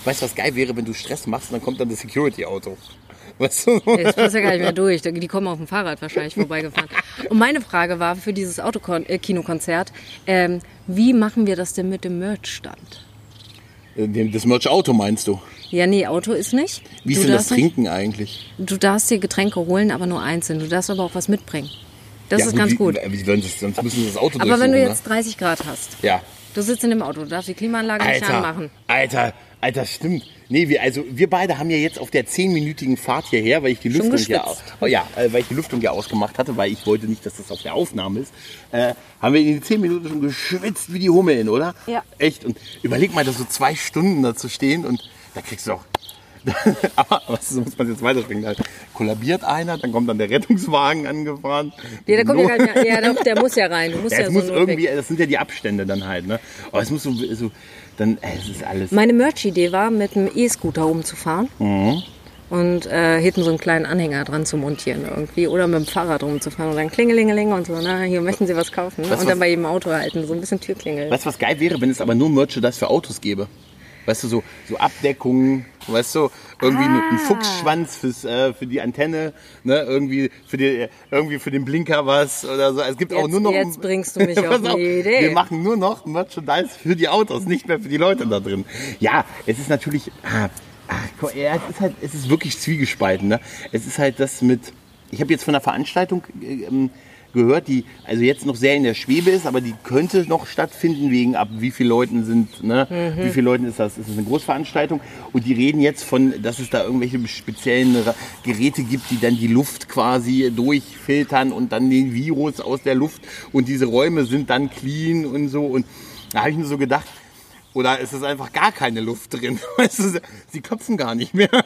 weißt du, was geil wäre, wenn du Stress machst und dann kommt dann das Security-Auto. Weißt du? Jetzt passt ja gar nicht mehr durch. Die kommen auf dem Fahrrad wahrscheinlich vorbeigefahren. Und meine Frage war für dieses Autokinokonzert, ähm, wie machen wir das denn mit dem Merchstand? Das Merch-Auto meinst du? Ja, nee, Auto ist nicht. Wie ist denn das darfst nicht- Trinken eigentlich? Du darfst dir Getränke holen, aber nur einzeln. Du darfst aber auch was mitbringen. Das ist ganz wie, gut. Wie, wollen das, sonst müssen sie das Auto Aber wenn du jetzt 30 Grad hast, Ne? Ja. du sitzt in dem Auto, du darfst die Klimaanlage nicht Alter, anmachen. Alter, Alter, stimmt. Nee, wir, also wir beide haben ja jetzt auf der zehnminütigen Fahrt hierher, weil ich die Lüftung ja, oh, ja, äh, weil ich die Lüftung ja ausgemacht hatte, weil ich wollte nicht, dass das auf der Aufnahme ist, äh, haben wir in den zehn Minuten schon geschwitzt wie die Hummeln, oder? Ja. Echt. Und überleg mal, da so zwei Stunden da zu stehen und da kriegst du auch. Aber was so muss man jetzt weiterspringen? Da kollabiert einer, dann kommt dann der Rettungswagen angefahren. Ja, der kommt ja gar nicht. Ja, doch, der muss ja rein. Du musst Ja, ja, so muss Notweg- irgendwie, das sind ja die Abstände dann halt, ne? Aber es muss so, so dann, äh, es ist alles. Meine Merch-Idee war, mit einem E-Scooter rumzufahren. Mhm. Und äh, hinten so einen kleinen Anhänger dran zu montieren irgendwie. Oder mit dem Fahrrad rumzufahren und dann klingelingeling und so, na, hier möchten Sie was kaufen. Weißt du, und dann was- bei jedem Auto halten, so ein bisschen Türklingel. Weißt du, was geil wäre, wenn es aber nur Merchandise für Autos gäbe? Weißt du, so, so Abdeckungen, weißt du, irgendwie ein- ein Ah. Fuchsschwanz fürs, äh, für die Antenne, ne, irgendwie für, die, irgendwie für den Blinker was oder so. Es gibt auch Jetzt- nur noch. jetzt bringst du mich auf eine Idee. Wir machen nur noch Merchandise für die Autos, nicht mehr für die Leute da drin. Ja, es ist natürlich. Ah, ah, guck, ja, es ist halt, es ist wirklich zwiegespalten. Ne? Es ist halt das mit. Ich habe jetzt von einer Veranstaltung äh, ähm, gehört, die also jetzt noch sehr in der Schwebe ist, aber die könnte noch stattfinden wegen ab wie viele Leuten sind, ne? Mhm. Wie viele Leuten ist das? Ist das eine Großveranstaltung? Und die reden jetzt von, dass es da irgendwelche speziellen Geräte gibt, die dann die Luft quasi durchfiltern und dann den Virus aus der Luft und diese Räume sind dann clean und so und da habe ich mir so gedacht, oder ist es einfach gar keine Luft drin? Sie klopfen gar nicht mehr.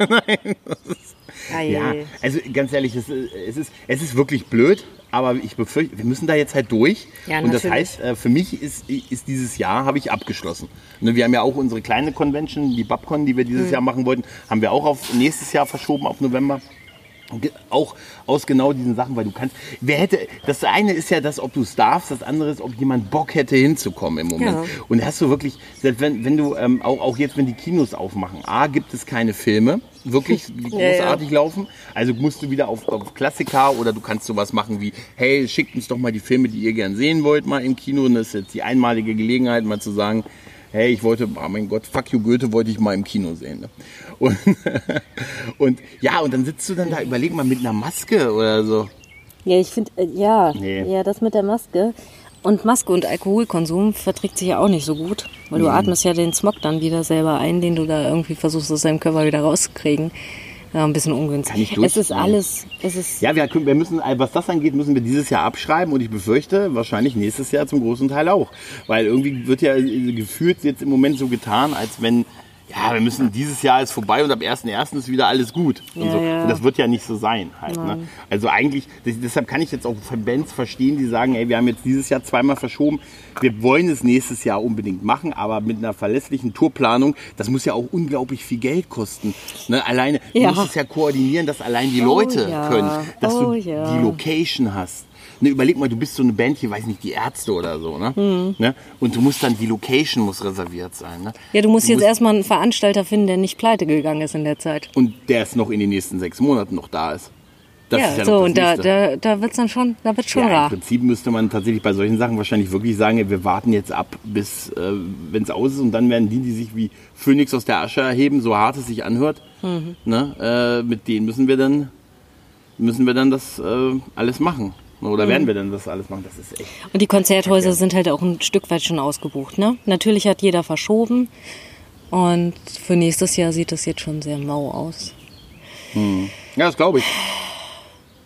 Nein. Ja, also ganz ehrlich, es ist, es ist, es ist wirklich blöd, aber ich befürchte, wir müssen da jetzt halt durch. Ja, und das heißt, äh, für mich ist, ist dieses Jahr, habe ich abgeschlossen. Ne, Wir haben ja auch unsere kleine Convention, die Babcon, die wir dieses Mhm. Jahr machen wollten, haben wir auch auf nächstes Jahr verschoben, auf November. Auch aus genau diesen Sachen, weil du kannst. Wer hätte. Das eine ist ja das, ob du es darfst, das andere ist, ob jemand Bock hätte hinzukommen im Moment. Ja. Und hast du wirklich, selbst wenn, wenn du ähm, auch, auch jetzt, wenn die Kinos aufmachen, A, gibt es keine Filme, wirklich, die Ja, ja. großartig laufen. Also musst du wieder auf, auf Klassiker oder du kannst sowas machen wie, hey, schickt uns doch mal die Filme, die ihr gern sehen wollt, mal im Kino. Und das ist jetzt die einmalige Gelegenheit, mal zu sagen, hey, ich wollte, oh mein Gott, fuck you Goethe wollte ich mal im Kino sehen. Ne? Und, und ja, und dann sitzt du dann da, überleg mal, mit einer Maske oder so. Ja, ich finde, äh, ja, Nee. ja, das mit der Maske. Und Maske und Alkoholkonsum verträgt sich ja auch nicht so gut, weil du atmest ja den Smog dann wieder selber ein, den du da irgendwie versuchst aus deinem Körper wieder rauszukriegen. Ja, ein bisschen ungünstig. Kann ich durch- es ist alles, es ist, Ja, wir, wir müssen, was das angeht, müssen wir dieses Jahr abschreiben und ich befürchte, wahrscheinlich nächstes Jahr zum großen Teil auch. Weil irgendwie wird ja äh, gefühlt jetzt im Moment so getan, als wenn, ja, wir müssen, dieses Jahr ist vorbei und ab 1.1. ist wieder alles gut. Und, Ja, so. ja. und das wird ja nicht so sein halt. Ne? Also eigentlich, das, deshalb kann ich jetzt auch von Bands verstehen, die sagen, ey, wir haben jetzt dieses Jahr zweimal verschoben, wir wollen es nächstes Jahr unbedingt machen, aber mit einer verlässlichen Tourplanung, das muss ja auch unglaublich viel Geld kosten. Ne? Alleine, du musst es ja koordinieren, dass allein die Oh, Leute ja. können, dass Oh, du die Location hast. Ne, überleg mal, du bist so eine Band hier, weiß nicht, die Ärzte oder so, ne? Mhm. ne? Und du musst dann, die Location muss reserviert sein, ne? ja, du musst jetzt erstmal einen Veranstalter finden, der nicht pleite gegangen ist in der Zeit. Und der ist noch in den nächsten sechs Monaten noch da ist. Das ja, ist ja so, und da, da, da wird's dann schon, da wird's schon ja, Im rar. Prinzip müsste man tatsächlich bei solchen Sachen wahrscheinlich wirklich sagen, wir warten jetzt ab, bis äh, wenn es aus ist und dann werden die, die sich wie Phönix aus der Asche erheben, so hart es sich anhört, Mhm. ne, äh, mit denen müssen wir dann müssen wir dann das äh, alles machen. Oder Mhm. werden wir dann das alles machen? Das ist echt. Und die Konzerthäuser sind halt auch ein Stück weit schon ausgebucht. Ne? Natürlich hat jeder verschoben. Und für nächstes Jahr sieht das jetzt schon sehr mau aus. Ja, das glaube ich.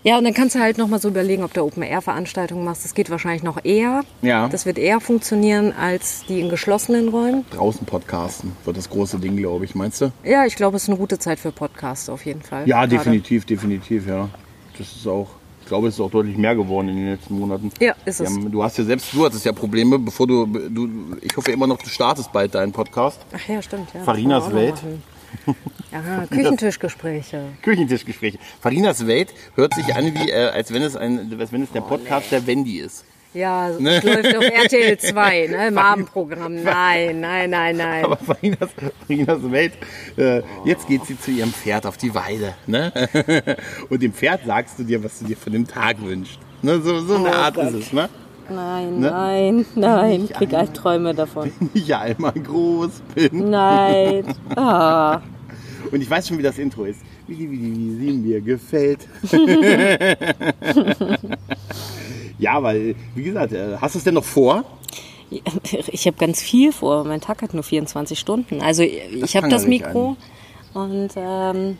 Ja, und dann kannst du halt nochmal so überlegen, ob du Open-Air-Veranstaltungen machst. Das geht wahrscheinlich noch eher. Ja. Das wird eher funktionieren als die in geschlossenen Räumen. Draußen podcasten wird das große Ding, glaube ich, meinst du? Ja, ich glaube, es ist eine gute Zeit für Podcasts auf jeden Fall. Ja, Gerade. definitiv, definitiv, ja. Das ist auch. Ich glaube, es ist auch deutlich mehr geworden in den letzten Monaten. Ja, ist es. haben- du hast ja selbst, du hattest ja Probleme, bevor du, du, ich hoffe immer noch, du startest bald deinen Podcast. Ach ja, stimmt. Ja, Farinas Welt. Ja, Küchentischgespräche. Küchentischgespräche. Farinas Welt hört sich an wie, äh, als wenn es ein, als wenn es der Podcast der Wendy ist. Ja, es läuft auf RTL 2, ne, im Abendprogramm. Nein, nein, nein, nein. Aber Farinas, Farinas Welt, äh, jetzt geht sie zu ihrem Pferd auf die Weide. Ne? Und dem Pferd sagst du dir, was du dir für den Tag wünschst. Ne? So, so eine Oh Art Gott. ist es. Ne? Nein, Ne? nein, nein. Ich krieg Albträume davon. Ich einmal groß bin. Nein. Ah. Und ich weiß schon, wie das Intro ist. Wie, wie, die- wie sie mir gefällt. Ja, weil, wie gesagt, äh, hast du es denn noch vor? Ich habe ganz viel vor. Mein Tag hat nur 24 Stunden. Also ich habe das Mikro und ähm,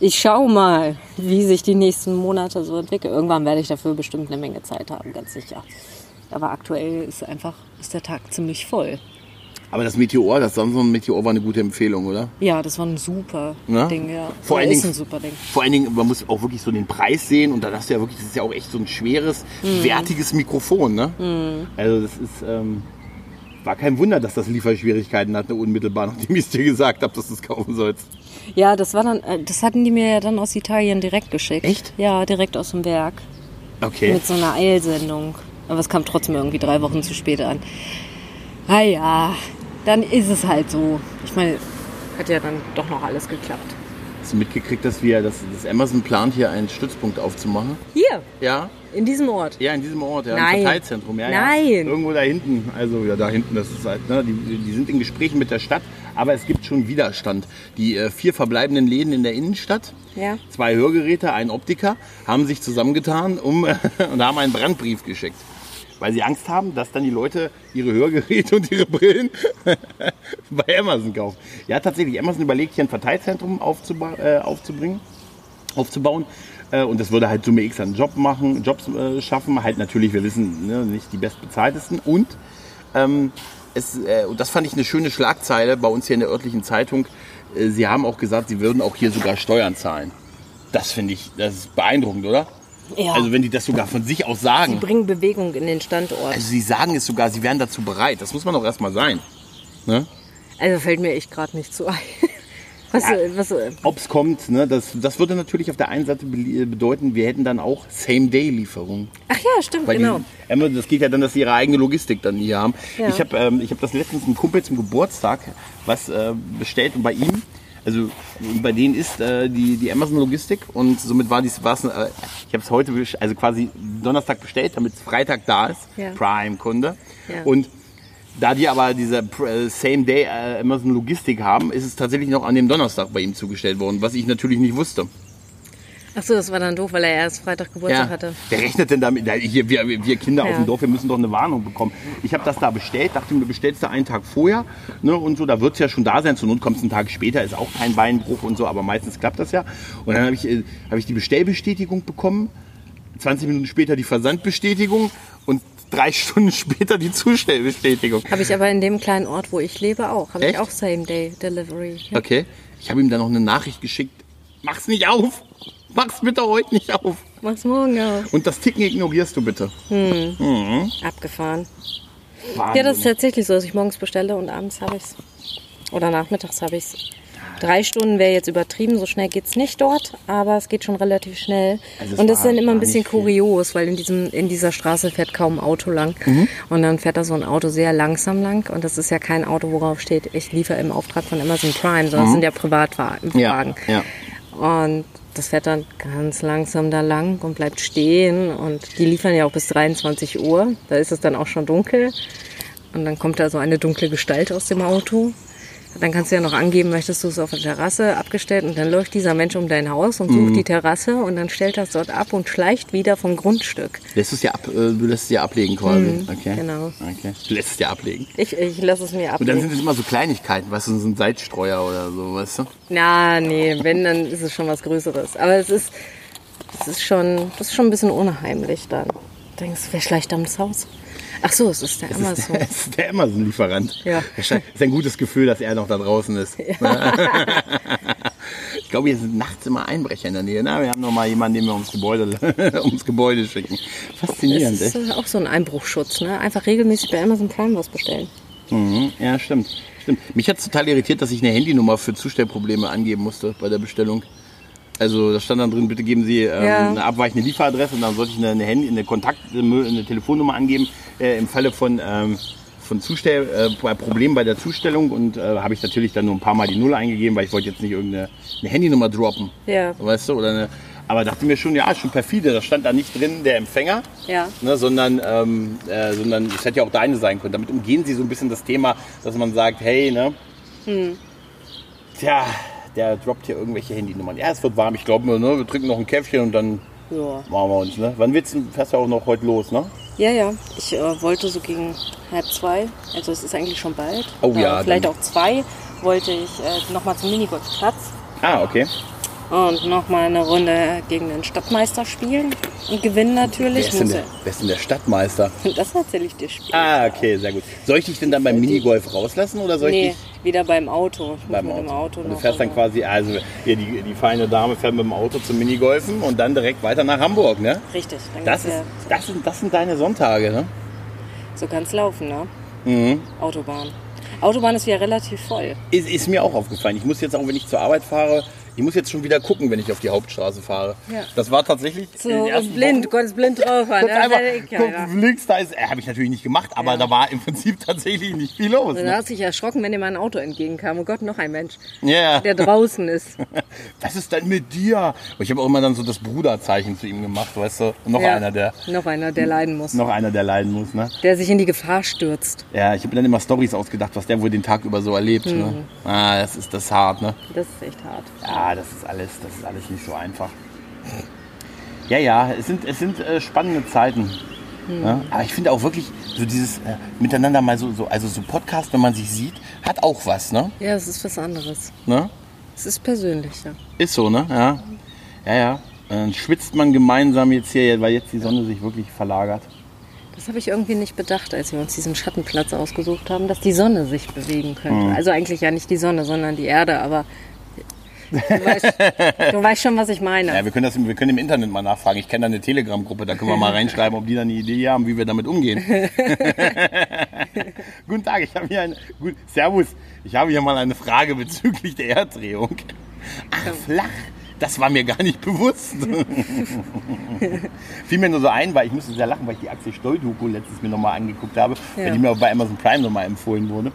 ich schaue mal, wie sich die nächsten Monate so entwickeln. Irgendwann werde ich dafür bestimmt eine Menge Zeit haben, ganz sicher. Aber aktuell ist einfach ist der Tag ziemlich voll. Aber das Meteor, das Samsung Meteor war eine gute Empfehlung, oder? Ja, das war ein super Ne? Ding. Ja. Vor Oder allen ist Dingen- ein super Ding. Vor allen Dingen, man muss auch wirklich so den Preis sehen und da hast du ja wirklich, das ist ja auch echt so ein schweres, Mhm. wertiges Mikrofon, ne? Also das ist, ähm, war kein Wunder, dass das Lieferschwierigkeiten hatte unmittelbar, nachdem ich es dir gesagt habe, dass du es kaufen sollst. Ja, das war dann, äh, das hatten die mir ja dann aus Italien direkt geschickt. Echt? Ja, direkt aus dem Werk. Okay. Mit so einer Eilsendung. Aber es kam trotzdem irgendwie drei Wochen zu spät an. Ah ja, dann ist es halt so. Ich meine, hat ja dann doch noch alles geklappt. Hast du mitgekriegt, dass wir, dass, dass Amazon plant, hier einen Stützpunkt aufzumachen? Hier, Ja, in diesem Ort. ja, in diesem Ort, ja, Nein. im Verteilzentrum. Ja, Nein. Ja. Irgendwo da hinten, also ja, da hinten, das ist halt, ne, die, die sind in Gesprächen mit der Stadt, aber es gibt schon Widerstand. Die äh, vier verbleibenden Läden in der Innenstadt, Ja. zwei Hörgeräte, ein Optiker, haben sich zusammengetan um, und haben einen Brandbrief geschickt. Weil sie Angst haben, dass dann die Leute ihre Hörgeräte und ihre Brillen bei Amazon kaufen. Ja, tatsächlich, Amazon überlegt hier ein Verteilzentrum aufzuba äh, aufzubringen, aufzubauen. Äh, und das würde halt Summe X an Job machen, Jobs äh, schaffen. Halt natürlich, wir wissen, ne, nicht die bestbezahltesten. Und ähm, es, äh, und das fand ich eine schöne Schlagzeile bei uns hier in der örtlichen Zeitung. Äh, sie haben auch gesagt, sie würden auch hier sogar Steuern zahlen. Das finde ich, das ist beeindruckend, oder? Ja. Also wenn die das sogar von sich aus Sie sagen. bringen Bewegung in den Standort. Also sie sagen es sogar, sie wären dazu bereit. Das muss man doch erstmal sein. Ne? Also fällt mir echt gerade nicht zu ein. Was, Ja. äh, was, äh, Ob es kommt, ne, das, das würde natürlich auf der einen Seite be- bedeuten, wir hätten dann auch Same-Day-Lieferung. ach ja, stimmt, Weil genau. die, das geht ja dann, dass sie ihre eigene Logistik dann hier haben. Ja. Ich habe ähm, ich hab das letztens einem Kumpel zum Geburtstag was äh, bestellt und bei ihm, also bei denen ist äh, die, die Amazon-Logistik und somit war dies was, äh, ich habe es heute, also quasi Donnerstag bestellt, damit es Freitag da ist, Ja. Prime-Kunde. Ja. Und da die aber diese äh, Same-Day äh, Amazon Logistik haben, ist es tatsächlich noch an dem Donnerstag bei ihm zugestellt worden, was ich natürlich nicht wusste. Ach so, das war dann doof, weil er erst Freitag Geburtstag hatte. Wer rechnet denn damit? Na, Hier, wir, wir Kinder Ja. auf dem Dorf, wir müssen doch eine Warnung bekommen. Ich habe das da bestellt, dachte mir, bestellst du einen Tag vorher ne, und so, da wird es ja schon da sein. Zur Not kommt es einen Tag später, ist auch kein Beinbruch und so, aber meistens klappt das ja. Und dann habe ich, äh, hab ich die Bestellbestätigung bekommen, 20 Minuten später die Versandbestätigung und drei Stunden später die Zustellbestätigung. Habe ich aber in dem kleinen Ort, wo ich lebe, auch. Habe ich auch Same-Day-Delivery. Ja. Okay, ich habe ihm dann noch eine Nachricht geschickt. Mach's nicht auf! Mach's bitte heute nicht auf! Mach's morgen auf. Und das Ticken ignorierst du bitte. Abgefahren. Wahnsinn. Ja, das ist tatsächlich so, dass ich morgens bestelle und abends habe ich's. Oder nachmittags habe ich's. Drei Stunden wäre jetzt übertrieben, so schnell geht's nicht dort, aber es geht schon relativ schnell. Also es und das ist dann immer ein bisschen kurios, weil in, diesem, in dieser Straße fährt kaum ein Auto lang. Mhm. Und dann fährt da so ein Auto sehr langsam lang. Und das ist ja kein Auto, worauf steht, ich liefere im Auftrag von Amazon Prime, sondern es sind ja Privatwagen. Mhm. ja, ja. Und das fährt dann ganz langsam da lang und bleibt stehen. Und die liefern ja auch bis 23 Uhr. Da ist es dann auch schon dunkel. Und dann kommt da so eine dunkle Gestalt aus dem Auto. Dann kannst du ja noch angeben, möchtest du es auf der Terrasse abgestellt. Und dann läuft dieser Mensch um dein Haus und sucht die Terrasse und dann stellt er es dort ab und schleicht wieder vom Grundstück. Lässt es ja ab, äh, du lässt es ja ablegen quasi. okay. genau. Okay. Du lässt es ja ablegen. Ich, ich lasse es mir ab. Und dann sind es immer so Kleinigkeiten, weißt du, so ein Salzstreuer oder so, weißt du? Na, nee, wenn, dann ist es schon was Größeres. Aber es ist, es ist schon, das ist schon ein bisschen unheimlich dann. Du denkst, wer schleicht da ins Haus? Ach so, es ist der Das Amazon. ist, das ist der Amazon-Lieferant. Ja. Das ist ein gutes Gefühl, dass er noch da draußen ist. Ich glaube, hier sind nachts immer Einbrecher in der Nähe. Na, wir haben noch mal jemanden, den wir ums Gebäude, ums Gebäude schicken. Faszinierend, Das ist äh, auch so ein Einbruchschutz, ne? Einfach regelmäßig bei Amazon Prime was bestellen. Mhm. Ja, stimmt. stimmt. Mich hat total irritiert, dass ich eine Handynummer für Zustellprobleme angeben musste bei der Bestellung. Also da stand dann drin, bitte geben Sie ähm, Ja. eine abweichende Lieferadresse und dann sollte ich eine, eine Handy, eine Kontakt, eine Telefonnummer angeben äh, im Falle von ähm, von Zustell, äh, bei Problemen bei der Zustellung und äh, habe ich natürlich dann nur ein paar Mal die Null eingegeben, weil ich wollte jetzt nicht irgendeine eine Handynummer droppen, Ja. weißt du, oder eine, aber dachte mir schon, ja, schon perfide, da stand da nicht drin der Empfänger, Ja. ne, sondern, ähm, äh, sondern es hätte ja auch deine sein können. Damit umgehen sie so ein bisschen das Thema, dass man sagt, hey, ne, tja, der droppt hier irgendwelche Handynummern. Ja, es wird warm, ich glaube, ne, wir trinken noch ein Käffchen und dann Ja. machen wir uns. Ne? Wann willst du, fährst du auch noch heute los, ne? Ja, ja. Ich äh, wollte so gegen halb zwei, also es ist eigentlich schon bald. Oh ja, Äh, vielleicht auch zwei, wollte ich äh, nochmal zum Minigolfplatz Ah, okay. Und nochmal eine Runde gegen den Stadtmeister spielen und gewinnen Wer natürlich. ist, denn der, wer ist denn der Stadtmeister? ja- das erzähle ich dir später. Ah, okay, sehr gut. Soll ich dich denn dann beim Minigolf rauslassen oder soll ich nee, dich wieder beim Auto. Ich beim Auto? Auto du noch fährst dann quasi, also hier die, die feine Dame fährt mit dem Auto zum Minigolfen und dann direkt weiter nach Hamburg, ne? Richtig, dann Das, ist, ja, das, sind, das sind deine Sonntage, ne? so kann's laufen, ne? Mhm. Autobahn. Autobahn ist wieder relativ voll. Ist, ist mir auch aufgefallen. Ich muss jetzt auch, wenn ich zur Arbeit fahre, ich muss jetzt schon wieder gucken, wenn ich auf die Hauptstraße fahre. Ja. Das war tatsächlich So ersten blind, Wochen, du konntest blind drauf fahren. einfach, guck, links, da ist, äh, habe ich natürlich nicht gemacht, aber Ja. da war im Prinzip tatsächlich nicht viel los. Du Ne? hast dich erschrocken, wenn dir mal ein Auto entgegenkam. Oh Gott, noch ein Mensch, Ja. der draußen ist. Was ist denn mit dir? Und ich habe auch immer dann so das Bruderzeichen zu ihm gemacht, weißt du? Noch Ja. einer, der Noch einer, der leiden muss. noch einer, der leiden muss, ne? Der sich in die Gefahr stürzt. Ja, ich habe mir dann immer Stories ausgedacht, was der wohl den Tag über so erlebt. Ne? Mhm. Ah, das ist das hart, ne? Das ist echt hart. Ja, das ist alles, das ist alles nicht so einfach. Ja, ja, es sind, es sind äh, spannende Zeiten. Ja, aber ich finde auch wirklich so dieses äh, miteinander mal so, so, also so Podcast, wenn man sich sieht, hat auch was, ne? Ja, es ist was anderes. ne? Es ist persönlicher. Ist so, ne? Ja, ja, ja. Dann schwitzt man gemeinsam jetzt hier, weil jetzt die Sonne sich wirklich verlagert. Das habe ich irgendwie nicht bedacht, als wir uns diesen Schattenplatz ausgesucht haben, dass die Sonne sich bewegen könnte. Also eigentlich ja nicht die Sonne, sondern die Erde, aber du weißt, du weißt schon, was ich meine. Ja, wir können, das, wir können im Internet mal nachfragen. Ich kenne da eine Telegram-Gruppe, da können wir mal reinschreiben, ob die da eine Idee haben, wie wir damit umgehen. Guten Tag, ich habe hier eine. Gut, Servus, ich habe hier mal eine Frage bezüglich der Erddrehung. Ach, flach. Das war mir gar nicht bewusst. Fiel mir nur so ein, weil ich musste sehr lachen, weil ich die Axel Stoll-Doku letztens mir nochmal angeguckt habe, Ja. weil die mir auch bei Amazon Prime nochmal empfohlen wurde.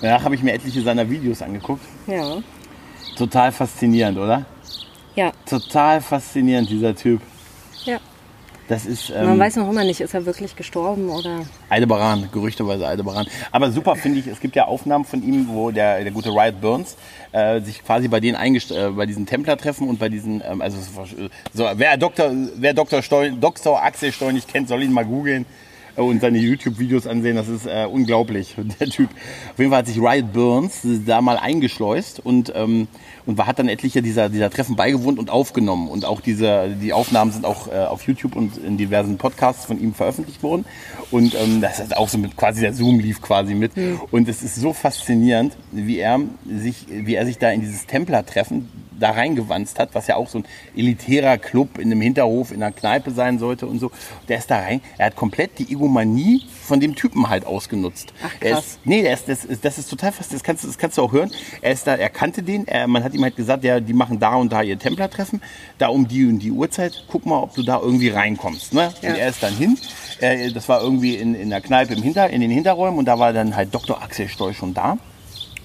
Danach habe ich mir etliche seiner Videos angeguckt. Ja. Total faszinierend, oder? Ja, Total faszinierend, dieser Typ. ja. Das ist Man ähm, weiß noch immer nicht, ist er wirklich gestorben oder. Aldebaran, gerüchteweise Aldebaran. Aber super finde ich, es gibt ja Aufnahmen von ihm, wo der, der gute Riot Burns äh, sich quasi bei denen eingest äh, bei diesen Templer-Treffen und bei diesen, ähm, also so, wer Dr. wer Dr. Stoll, Dr. Axel Stoll nicht kennt, soll ihn mal googeln und seine YouTube-Videos ansehen. Das ist äh, unglaublich, der Typ. Auf jeden Fall hat sich Riot Burns da mal eingeschleust und ähm, und war, hat dann etliche dieser, dieser Treffen beigewohnt und aufgenommen. Und auch diese, die Aufnahmen sind auch äh, auf YouTube und in diversen Podcasts von ihm veröffentlicht worden. Und ähm, das ist auch so mit quasi der Zoom lief quasi mit. Und es ist so faszinierend, wie er sich, wie er sich da in dieses Templer-Treffen da reingewanzt hat, was ja auch so ein elitärer Club in einem Hinterhof in einer Kneipe sein sollte und so. Der ist da rein. Er hat komplett die Egomanie von dem Typen halt ausgenutzt. Ach, Er krass. ist, nee, der ist, das, ist, das ist total fast, das kannst, du- das kannst du auch hören. Er ist da, er kannte den, er, man hat ihm halt gesagt, ja, die machen da und da ihr Templertreffen, da um die und die Uhrzeit, guck mal, ob du da irgendwie reinkommst. Ne? Ja. Und er ist dann hin, äh, das war irgendwie in, in der Kneipe im Hinter, in den Hinterräumen und da war dann halt Dr. Axel Stoll schon da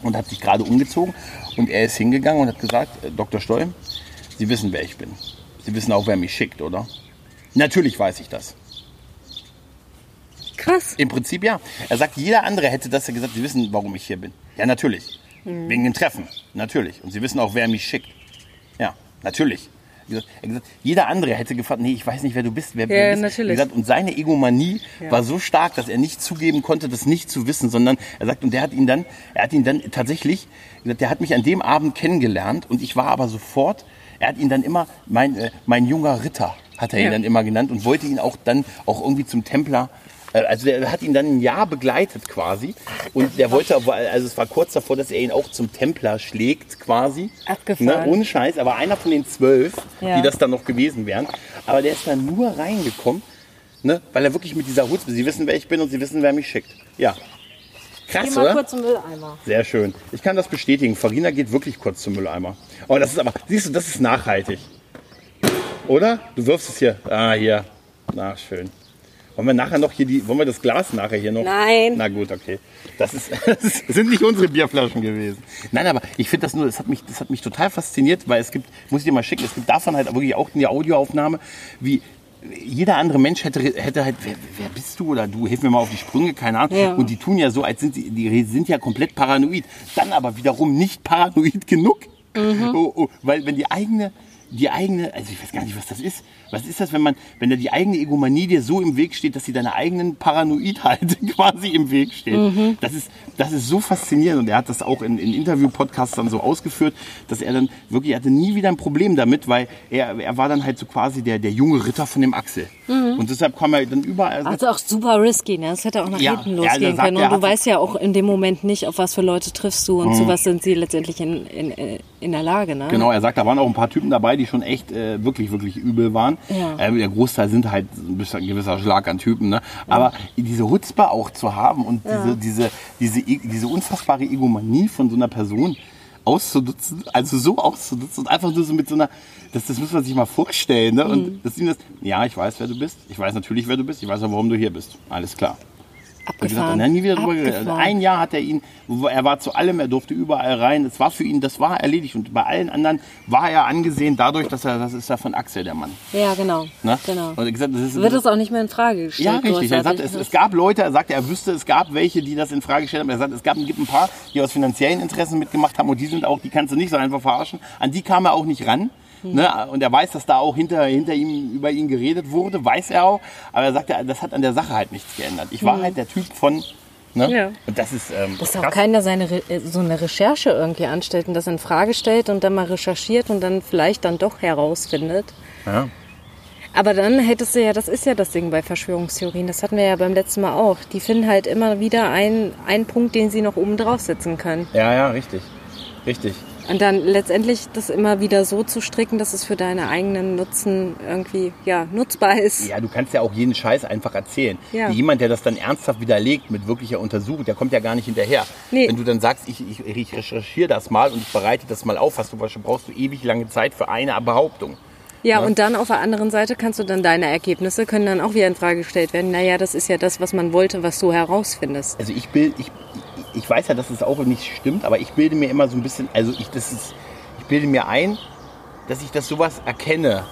und hat sich gerade umgezogen und er ist hingegangen und hat gesagt, äh, Dr. Stoll, Sie wissen, wer ich bin. Sie wissen auch, wer mich schickt, oder? Natürlich weiß ich das. Krass. Im Prinzip ja. Er sagt, jeder andere hätte das ja gesagt, Sie wissen, warum ich hier bin. Ja, natürlich. Wegen dem Treffen. Natürlich. Und Sie wissen auch, wer mich schickt. Ja, natürlich. Er gesagt, jeder andere hätte gefragt, nee, ich weiß nicht, wer du bist. Wer, wer Ja, bist. natürlich. Gesagt, und seine Egomanie Ja. war so stark, dass er nicht zugeben konnte, das nicht zu wissen, sondern er sagt, und der hat ihn dann, er hat ihn dann tatsächlich, gesagt, der hat mich an dem Abend kennengelernt und ich war aber sofort, er hat ihn dann immer, mein, äh, mein junger Ritter, hat er ihn Ja. dann immer genannt und wollte ihn auch dann auch irgendwie zum Templer Also der hat ihn dann ein Jahr begleitet quasi. Und der wollte, aber- also es war kurz davor, dass er ihn auch zum Templer schlägt quasi. Abgefahren. Ne? Ohne Scheiß, aber einer von den zwölf, Ja. die das dann noch gewesen wären. Aber der ist dann nur reingekommen, ne? weil er wirklich mit dieser Hut, sie wissen, wer ich bin und sie wissen, wer mich schickt. Ja. Krass, Geh mal oder? kurz zum Mülleimer. Sehr schön. Ich kann das bestätigen. Farina geht wirklich kurz zum Mülleimer. Oh, das ist aber, siehst du, das ist nachhaltig. Oder? Du wirfst es hier. Ah, hier. Na, schön. Wollen wir nachher noch hier die, wollen wir das Glas nachher hier noch? Nein. Na gut, okay. Das, ist, das sind nicht unsere Bierflaschen gewesen. Nein, aber ich finde das nur, das hat, mich, das hat mich total fasziniert, weil es gibt, muss ich dir mal schicken, es gibt davon halt wirklich auch eine Audioaufnahme, wie jeder andere Mensch hätte, hätte halt, wer, wer bist du oder du, hilf mir mal auf die Sprünge, keine Ahnung. Ja. Und die tun ja so, als sind sie, die sind ja komplett paranoid. Dann aber wiederum nicht paranoid genug. Oh, oh, weil wenn die eigene, die eigene, also ich weiß gar nicht, was das ist. Was ist das, wenn man, wenn da die eigene Egomanie dir so im Weg steht, dass sie deiner eigenen Paranoidheit quasi im Weg steht? Das ist, das ist so faszinierend und er hat das auch in, in Interview-Podcasts dann so ausgeführt, dass er dann wirklich, er hatte nie wieder ein Problem damit, weil er, er war dann halt so quasi der, der junge Ritter von dem Axel. Und deshalb kam er dann überall. Also auch super risky, ne? Das hätte auch nach Ja, hinten losgehen sagt, können. Und du weißt ja auch in dem Moment nicht, auf was für Leute triffst du und zu was sind sie letztendlich in, in, in der Lage, ne? Genau, er sagt, da waren auch ein paar Typen dabei, die schon echt äh, wirklich, wirklich übel waren. Ja. Äh, der Großteil sind halt ein, bisschen, ein gewisser Schlag an Typen. Ne? Aber diese Hutzpe auch zu haben und diese, diese, diese, diese unfassbare Egomanie von so einer Person auszunutzen, also so auszunutzen und einfach nur so mit so einer, das, das muss man sich mal vorstellen. Ne? Mhm. Und das, ihm das, ja, ich weiß, wer du bist. Ich weiß natürlich, wer du bist. Ich weiß auch, warum du hier bist. Alles klar. Gesagt, Abgefahren. hat nie wieder drüber geredet. Also ein Jahr hat er ihn, er war zu allem, er durfte überall rein. Es war für ihn, das war erledigt. Und bei allen anderen war er angesehen dadurch, dass er, das ist ja von Axel der Mann. Ja, genau. Ne? genau. Und er gesagt, das ist, Wird es auch nicht mehr in Frage gestellt. ja, richtig. Er sagt, es, es gab Leute, er sagte, er wüsste, es gab welche, die das in Frage gestellt haben. Er sagt, es gab, gibt ein paar, die aus finanziellen Interessen mitgemacht haben und die sind auch, die kannst du nicht so einfach verarschen. An die kam er auch nicht ran. Hm. Ne? Und er weiß, dass da auch hinter, hinter ihm über ihn geredet wurde, weiß er auch. Aber er sagte, das hat an der Sache halt nichts geändert. Ich war halt der Typ von. Ne? Ja. Und das ist. Ähm, Dass auch keiner seine Re äh, so eine Recherche irgendwie anstellt und das in Frage stellt und dann mal recherchiert und dann vielleicht dann doch herausfindet. Ja. Aber dann hättest du ja, das ist ja das Ding bei Verschwörungstheorien, das hatten wir ja beim letzten Mal auch. Die finden halt immer wieder einen, einen Punkt, den sie noch oben draufsetzen können. ja, ja, richtig. Richtig. Und dann letztendlich das immer wieder so zu stricken, dass es für deine eigenen Nutzen irgendwie ja, nutzbar ist. Ja, du kannst ja auch jeden Scheiß einfach erzählen. Ja. Jemand, der das dann ernsthaft widerlegt mit wirklicher Untersuchung, der kommt ja gar nicht hinterher. Nee. Wenn du dann sagst, ich, ich, ich recherchiere das mal und ich bereite das mal auf, hast du, brauchst du ewig lange Zeit für eine Behauptung. Ja, Ja. und dann auf der anderen Seite kannst du dann deine Ergebnisse können dann auch wieder in Frage gestellt werden. Naja, das ist ja das, was man wollte, was du herausfindest. Also ich bild, ich, ich weiß ja, dass es auch nicht stimmt, aber ich bilde mir immer so ein bisschen, also ich, das ist, ich bilde mir ein, dass ich das sowas erkenne.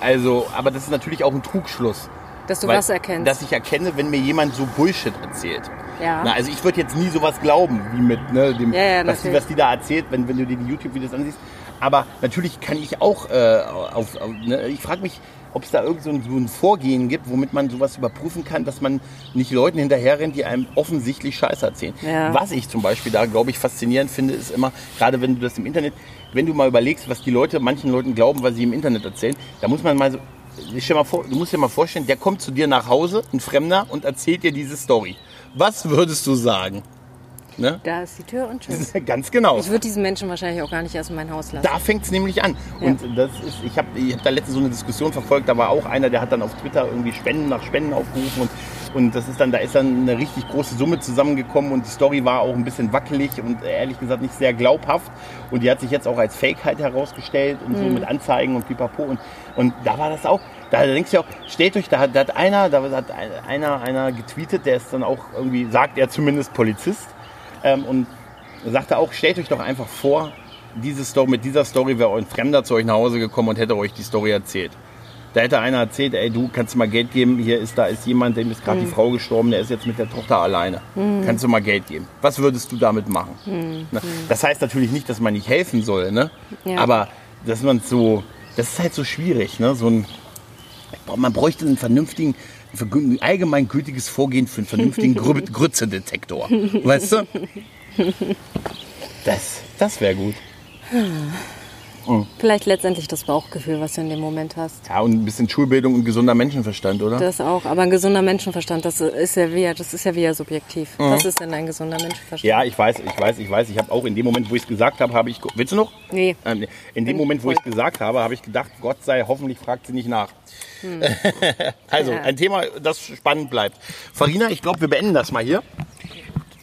Also, aber das ist natürlich auch ein Trugschluss. Dass du Weil- was erkennst. Dass ich erkenne, wenn mir jemand so Bullshit erzählt. Ja. Na, also ich würde jetzt nie sowas glauben, wie mit ne, dem, Ja, ja, was, die, was die da erzählt, wenn, wenn du dir die YouTube-Videos ansiehst. Aber natürlich kann ich auch, äh, auf, auf, ne, ich frage mich, ob es da irgend so ein, so ein Vorgehen gibt, womit man sowas überprüfen kann, dass man nicht Leuten hinterherrennt, die einem offensichtlich Scheiße erzählen. Ja. Was ich zum Beispiel da, glaube ich, faszinierend finde, ist immer, gerade wenn du das im Internet, wenn du mal überlegst, was die Leute, manchen Leuten glauben, was sie im Internet erzählen, da muss man mal so, stell mal vor, du musst dir mal vorstellen, der kommt zu dir nach Hause, ein Fremder, und erzählt dir diese Story. Was würdest du sagen? Ne? da ist die Tür und tschüss. Ganz genau. Ich würde diesen Menschen wahrscheinlich auch gar nicht erst in mein Haus lassen. Da fängt es nämlich an. Und das ist, ich habe ich hab da letztens so eine Diskussion verfolgt, da war auch einer, der hat dann auf Twitter irgendwie Spenden nach Spenden aufgerufen und, und das ist dann, da ist dann eine richtig große Summe zusammengekommen und die Story war auch ein bisschen wackelig und ehrlich gesagt nicht sehr glaubhaft. Und die hat sich jetzt auch als Fake halt herausgestellt und so mit Anzeigen und pipapo. Und, und da war das auch, da denkst du ja auch, stellt euch, da hat, da hat einer, da hat einer, einer getweetet, der ist dann auch irgendwie, sagt er zumindest Polizist, ähm, und er sagte auch, stellt euch doch einfach vor, diese Story, mit dieser Story wäre ein Fremder zu euch nach Hause gekommen und hätte euch die Story erzählt. Da hätte einer erzählt, ey, du kannst du mal Geld geben, hier ist da ist jemand, dem ist gerade die Frau gestorben, der ist jetzt mit der Tochter alleine. Kannst du mal Geld geben? Was würdest du damit machen? Ne? Das heißt natürlich nicht, dass man nicht helfen soll, ne? Ja. Aber dass man so, das ist halt so schwierig, ne? So ein, man bräuchte einen vernünftigen, ein allgemeingültiges Vorgehen für einen vernünftigen Grü- Grützedetektor. Weißt du? Das, das wäre gut. Vielleicht letztendlich das Bauchgefühl, was du in dem Moment hast. Ja, und ein bisschen Schulbildung und gesunder Menschenverstand, oder? Das auch, aber ein gesunder Menschenverstand, das ist ja wieder, das ist ja wieder subjektiv. Was ist denn ein gesunder Menschenverstand? ja, ich weiß, ich weiß, ich weiß. Ich habe auch in dem Moment, wo ich es gesagt habe, habe ich... Willst du noch? Nee. Ähm, in dem Bin Moment, wo ich es gesagt habe, habe ich gedacht, Gott sei, hoffentlich fragt sie nicht nach. also, Ja. ein Thema, das spannend bleibt. Farina, ich glaube, wir beenden das mal hier.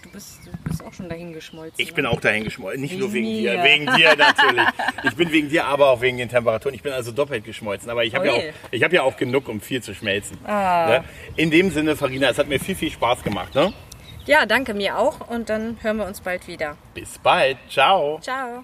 Du bist, du bist auch schon dahin geschmolzen. Ich bin auch dahin geschmolzen. Nicht nur wegen Wegen dir. Wegen dir natürlich. Ich bin wegen dir, aber auch wegen den Temperaturen. Ich bin also doppelt geschmolzen. Aber ich habe ja, Ui. auch- ich hab ja auch genug, um viel zu schmelzen. Ah. Ne? In dem Sinne, Farina, es hat mir viel, viel Spaß gemacht. Ne? Ja, danke mir auch und dann hören wir uns bald wieder. Bis bald. Ciao. Ciao.